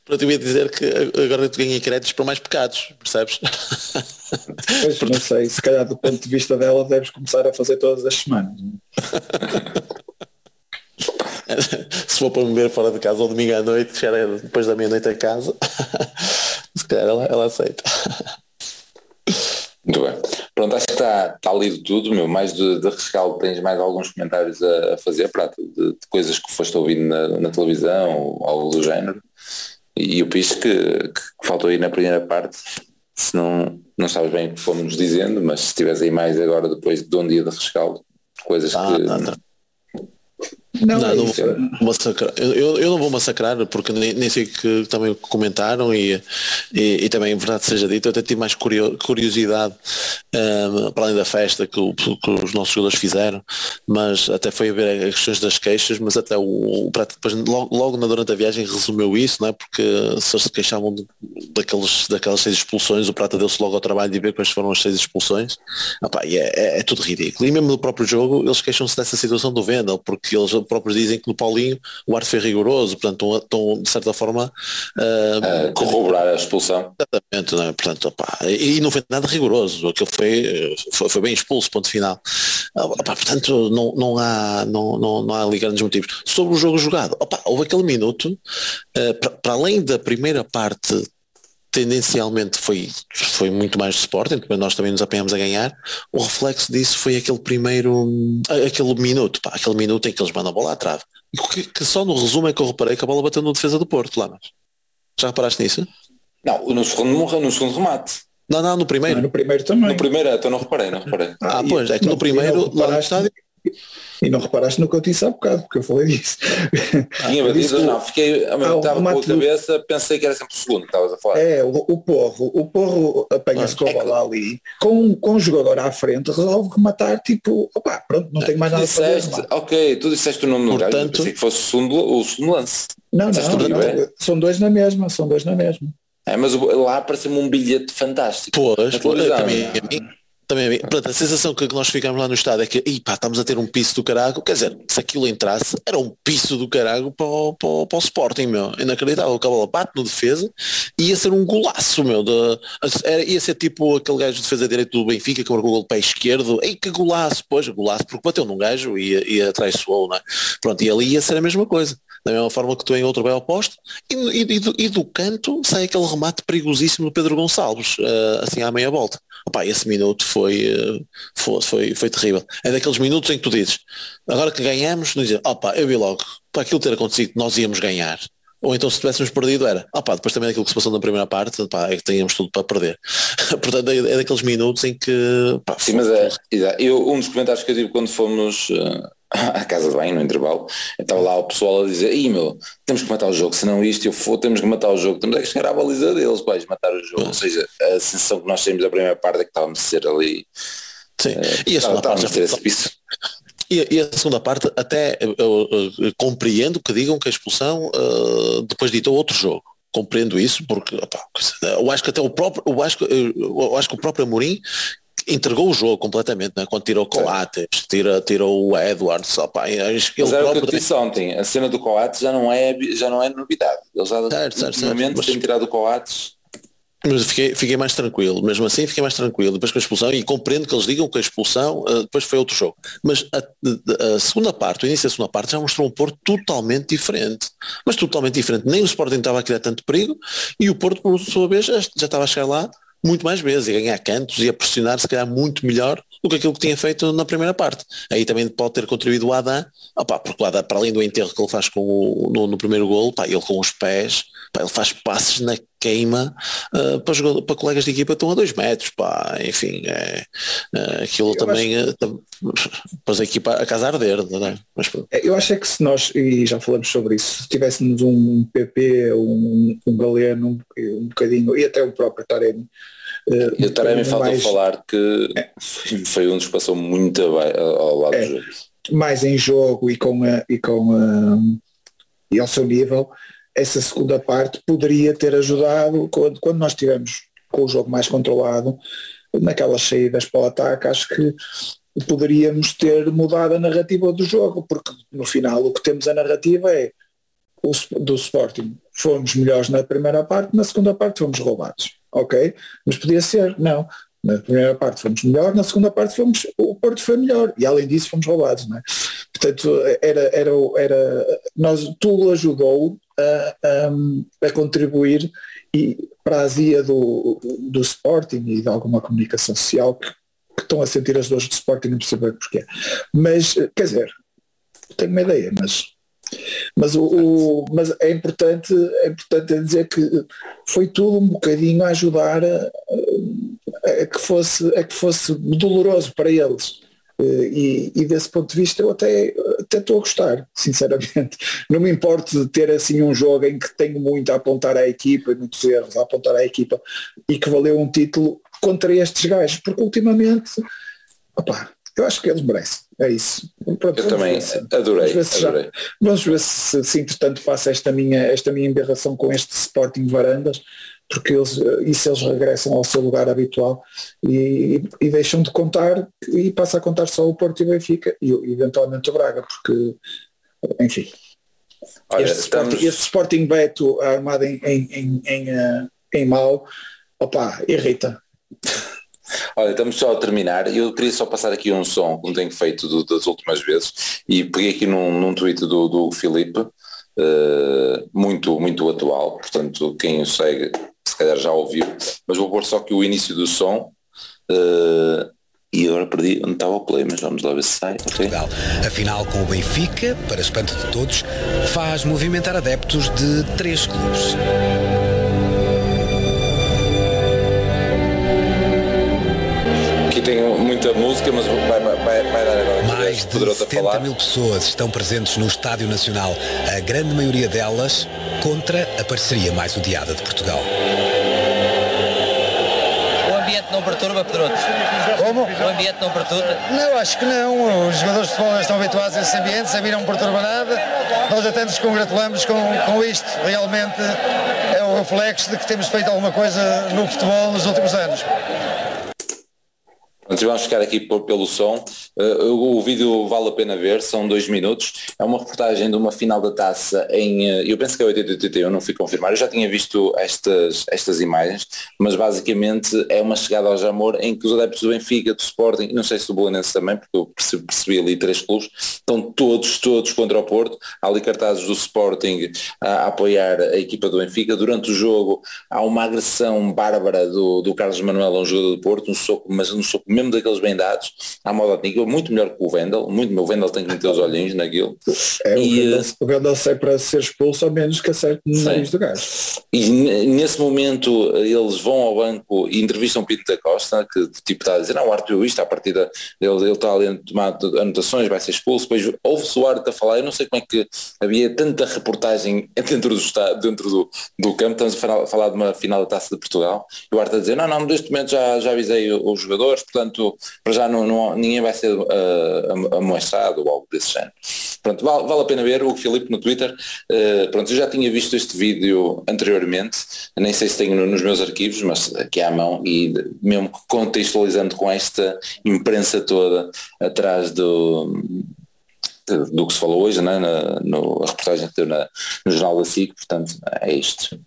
Pronto, eu ia dizer que agora tu ganhei créditos para mais pecados, percebes? Pois, não sei, se calhar do ponto de vista dela deves começar a fazer todas as semanas. se for para me ver fora de casa ou domingo à noite, era depois da meia-noite a casa, se calhar ela, ela aceita. Muito bem. Pronto, acho que está, está lido tudo, meu. Mais de, de rescaldo, tens mais alguns comentários a, a fazer, Prata, de, de, coisas que foste ouvindo na, na televisão ou algo do género. E, o piso que, que, faltou aí na primeira parte, se não, não sabes bem o que fomos dizendo, mas se estiveres aí mais agora depois de um dia de rescaldo, coisas ah, que. Tá, tá. Não, Não, é não vou massacrar. Eu, eu não vou massacrar porque nem, nem sei que também comentaram e, e, e também, verdade seja dito, eu até tive mais curio- curiosidade ehm, para além da festa que, o- que os nossos jogadores fizeram, mas até foi a ver as questões das queixas, mas até o, o depois logo, logo na durante a viagem resumeu isso, não é? porque se eles se queixavam de- daqueles, daquelas seis expulsões, o Prata deu-se logo ao trabalho de ver quais foram as seis expulsões. Opá, e é, é- é tudo ridículo. E mesmo no próprio jogo eles queixam-se dessa situação do Vendel, porque eles próprios dizem que no Paulinho o arte foi rigoroso, portanto estão, de certa forma ah, a corroborar a expulsão. Exatamente, não é? portanto, opá, e, não foi nada rigoroso, aquilo foi, foi, foi bem expulso, ponto final. Ah, opá, portanto, não, não, há, não, não, não há ali grandes motivos. Sobre o jogo jogado, opá, houve aquele minuto, ah, para, para além da primeira parte tendencialmente foi, foi muito mais de Sporting, porque nós também nos apanhamos a ganhar, o reflexo disso foi aquele primeiro, aquele minuto, pá, aquele minuto em que eles mandam a bola à trave. Que, que só no resumo é que eu reparei que a bola bateu no defesa do Porto, lá, mas. Já reparaste nisso? Não, no segundo, no segundo remate. Não, não, no primeiro. Ah, no primeiro também. No primeiro, então não reparei, não reparei. Ah, e- pois, é que não, no primeiro, não lá no estádio, E não reparaste no que eu disse há bocado, porque eu falei disso. Tinha disse não, fiquei, Ah, estava com a do- cabeça, pensei que era sempre o segundo que estavas a falar. É, o, o porro, o porro apanha-se com a bola ali, com, com o jogador à frente, resolve rematar, tipo, opá, pronto, não tenho mais nada a fazer. disseste, ok, tu disseste o nome do gajo, Portanto- pensei que fosse o segundo, o segundo lance. Não, Disseste não, tudo não, bem. são dois na mesma, são dois na mesma. É, mas lá apareceu-me um bilhete fantástico. pois, pois, também, a mim, também a mim. Portanto, a sensação que nós ficamos lá no estádio é que, "Ih, pá, estamos a ter um piso do carago, quer dizer, se aquilo entrasse, era um piso do carago para o, para o, para o Sporting, meu, inacreditável, a bola bate no defesa, ia ser um golaço, meu, de, era, ia ser tipo aquele gajo de defesa direito do Benfica que marcou o gol pé esquerdo, ei, que golaço, pois, golaço, porque bateu num gajo e, e atraiçoou, não é? Pronto, e ali ia ser a mesma coisa. Da mesma forma que tu em outro bem oposto, e, e- e do, e do canto sai aquele remate perigosíssimo do Pedro Gonçalves, eh, assim à meia volta. Opa, esse minuto foi, eh, foi, foi, foi terrível. É daqueles minutos em que tu dizes, agora que ganhamos, não dizes, opa, eu vi logo, para aquilo ter acontecido, nós íamos ganhar. Ou então se tivéssemos perdido era, opa, depois também daquilo que se passou na primeira parte, pá, é que tínhamos tudo para perder. Portanto, é, é daqueles minutos em que pá, Sim, mas é, exato. eu, um dos comentários que eu tive quando fomos eh, à casa de banho, no intervalo, estava lá o pessoal a dizer, Ih meu, temos que matar o jogo, senão isto eu for, temos que matar o jogo, temos é que chegar à baliza deles, vais matar o jogo. Ou seja, a sensação que nós temos da primeira parte é que estávamos a ser ali, sim. E a segunda parte. E, a segunda parte, até eu, eu, eu compreendo que digam que a expulsão uh, depois ditou outro jogo. Compreendo isso, porque opá, eu acho que até o próprio, eu acho, eu acho que o próprio Amorim entregou o jogo completamente, né? quando tirou o Coates, tira, tirou o Edwards, acho que Mas ele era o que eu te disse ontem, a cena do Coates já não é, já não é novidade. Eles já Certo, certo, certo. ultimamente Mas- têm tirado o Coates. Mas fiquei, fiquei mais tranquilo, mesmo assim fiquei mais tranquilo depois com a expulsão e compreendo que eles digam que a expulsão uh, depois foi outro jogo. Mas a, a- segunda parte, o início da segunda parte já mostrou um Porto totalmente diferente. Mas totalmente diferente. Nem o Sporting estava a criar tanto perigo e o Porto, por sua vez, já estava a chegar lá muito mais vezes e ganhar cantos e a pressionar se calhar muito melhor do que aquilo que tinha feito na primeira parte. Aí também pode ter contribuído o Adam, opá, porque o Adam, para além do enterro que ele faz com o- no, no primeiro gol, ele com os pés, ele faz passes na queima uh, para, jogador, para colegas de equipa estão a dois metros, pá, enfim, é, é, aquilo Eu também, uh, tam- pôs a equipa a casa arder, não é? Mas. É, Eu acho é que se nós, e já falamos sobre isso, se tivéssemos um PP, um, um Galeno, um, um bocadinho, e até o próprio Taremi, eh, E o Taremi falta mais, falar que foi, foi um dos que passou muito ao lado É. do jogo. mais em jogo e com, a, e, com a, e ao seu nível, essa segunda parte poderia ter ajudado quando, quando nós tivemos com o jogo mais controlado, naquelas saídas para o ataque, acho que poderíamos ter mudado a narrativa do jogo, porque no final o que temos a narrativa é o, do Sporting. Fomos melhores na primeira parte, na segunda parte fomos roubados. Ok? Mas podia ser, não. Na primeira parte fomos melhor, na segunda parte fomos, o Porto foi melhor. E além disso fomos roubados. Não é? Portanto, era, era, era, nós, tudo ajudou a, a, a contribuir e para a azia do, do Sporting e de alguma comunicação social que, que estão a sentir as dores do Sporting e perceber porquê. Mas, quer dizer, tenho uma ideia, mas mas, o, o- mas é importante é importante dizer que foi tudo um bocadinho a ajudar a, a que fosse a que fosse doloroso para eles E, e, desse ponto de vista eu até, até estou a gostar, sinceramente. Não me importo de ter assim um jogo em que tenho muito a apontar à equipa, muitos erros a apontar à equipa e que valeu um título contra estes gajos, porque ultimamente, opá, eu acho que eles merecem. É isso. Pronto, eu também se, adorei. Vamos ver, se, adorei. Já, vamos ver se, se, entretanto faço esta minha, esta minha emberração com este Sporting Varandas, porque eles, isso eles regressam ao seu lugar habitual e, e, deixam de contar e passa a contar só o Porto e o Benfica e eventualmente o Braga, porque enfim. Olha, este, estamos... Sporting, este Sporting Beto armado em, em, em, em, em mal, opa, irrita. Olha, estamos só a terminar. Eu queria só passar aqui um som, como tenho feito do, das últimas vezes, e peguei aqui num, num tweet do, do Filipe, uh, muito, muito atual, portanto, quem o segue se calhar já ouviu, mas vou pôr só que o início do som. Uh, e agora perdi onde estava o play, mas vamos lá ver se sai. Okay. Portugal. A final com o Benfica, para espanto de todos, faz movimentar adeptos de três clubes. Muita música, mas vai, vai, vai dar agora. Mais de 70 falar. mil pessoas estão presentes no Estádio Nacional, a grande maioria delas contra a parceria mais odiada de Portugal. O ambiente não perturba, Pedro? Como? O ambiente não perturba? Não, acho que não. Os jogadores de futebol estão habituados a esse ambiente, a mim não perturba nada. Nós até nos congratulamos com, com isto. Realmente é o reflexo de que temos feito alguma coisa no futebol nos últimos anos. Antes vamos ficar aqui por, pelo som. Uh, o vídeo vale a pena ver, são dois minutos. É uma reportagem de uma final da taça em, uh, eu penso que é 80 eu não fui confirmar. Eu já tinha visto estas, estas imagens, mas basicamente é uma chegada ao Jamor em que os adeptos do Benfica, do Sporting, não sei se do Bolonense também, porque eu percebi, percebi, ali três clubes, estão todos, todos contra o Porto. Há ali cartazes do Sporting a, a apoiar a equipa do Benfica. Durante o jogo há uma agressão bárbara do, do Carlos Manuel a um jogador do Porto, um soco, mas um soco mesmo daqueles bem dados, à moda técnica, muito melhor que o Vendel, muito meu Vendel tem que meter os olhinhos naquilo. É, e, o Vendel, sai para ser expulso ao menos que acerte no nariz do gajo. E nesse momento eles vão ao banco e entrevistam Pinto da Costa, que tipo está a dizer, não, o Arthur isto, a partida ele, ele está ali a tomar anotações, vai ser expulso, depois ouve-se o Arthur a falar, eu não sei como é que havia tanta reportagem dentro do, dentro do, do campo, estamos a falar de uma final da Taça de Portugal, e o Arthur a dizer, não, não, neste momento já, já avisei os jogadores, portanto portanto, para já não, não, ninguém vai ser uh, amoestrado ou algo desse género. Pronto, vale, vale a pena ver o Filipe no Twitter. Uh, pronto, eu já tinha visto este vídeo anteriormente, nem sei se tenho nos meus arquivos, mas aqui à mão e mesmo contextualizando com esta imprensa toda atrás do, do que se falou hoje, né, na, reportagem que deu na, no Jornal da SIC, portanto é isto.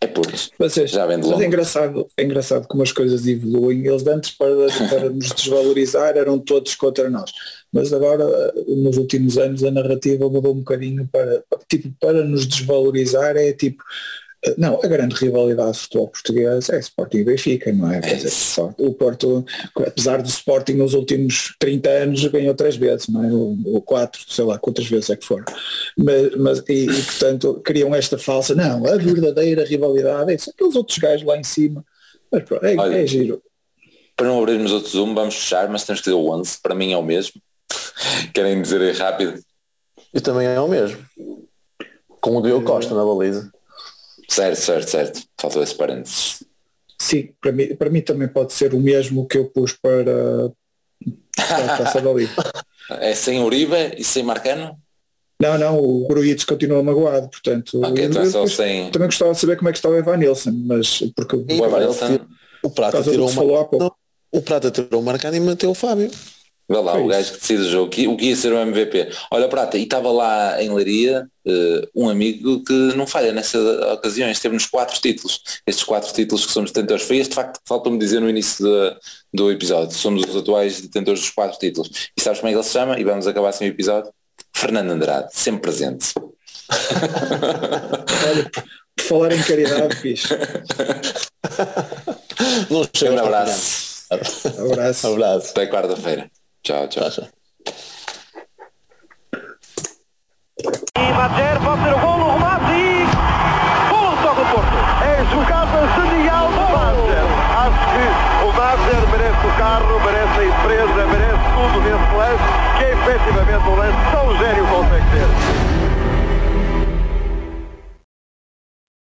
É por isso. Mas, Já vem de mas é engraçado, é engraçado como as coisas evoluem. Eles antes para, para nos desvalorizar eram todos contra nós. Mas agora, nos últimos anos, a narrativa mudou um bocadinho para, tipo, para nos desvalorizar é tipo, não, a grande rivalidade de futebol português é Sporting e Benfica, não é? Quer dizer, o Porto, apesar do Sporting nos últimos 30 anos, ganhou três vezes, não é? Ou, quatro, sei lá quantas vezes é que foram. Mas, mas e, e, portanto criam esta falsa, não, a verdadeira rivalidade é aqueles outros gajos lá em cima. Mas pronto, é, Olha, é giro. Para não abrirmos outro zoom, vamos fechar, mas temos que ter o 11, para mim é o mesmo. Querem dizer aí rápido? Eu também é o mesmo. Com o Diogo Costa na baliza. Certo, certo, certo. Faltou esse parênteses. Sim, para mim, para mim também pode ser o mesmo que eu pus para, para a Taça da Liga. É sem Uribe e sem Marcano? Não, não, o Gruites continua magoado, portanto. Okay, então só sem... Também gostava de saber como é que está o Evan Nilsson, mas porque o, Evan Nilsson, o Prata tirou uma... o Prata tirou o Marcano e manteve o Fábio. Vê lá, Foi o gajo que decide o jogo, o que ia ser o MVP. Olha, Prata, e estava lá em Leiria uh, um amigo que não falha nessas ocasiões, teve-nos quatro títulos, estes quatro títulos que somos detentores. Foi este facto que faltou-me dizer no início de, do episódio, somos os atuais detentores dos quatro títulos. E sabes como é que ele se chama? E vamos acabar assim o episódio? Fernando Andrade, sempre presente. Olha, por falar em caridade, fixe. um abraço. Abraço. abraço. Até quarta-feira. Tchau, tchau. tchau. E Madjer pode ser o gol no remate e... Gol toca o Porto. É jogada genial do Madjer. Acho que o Madjer merece o carro, merece a empresa, merece tudo o lance, só o Gênio consegue ter.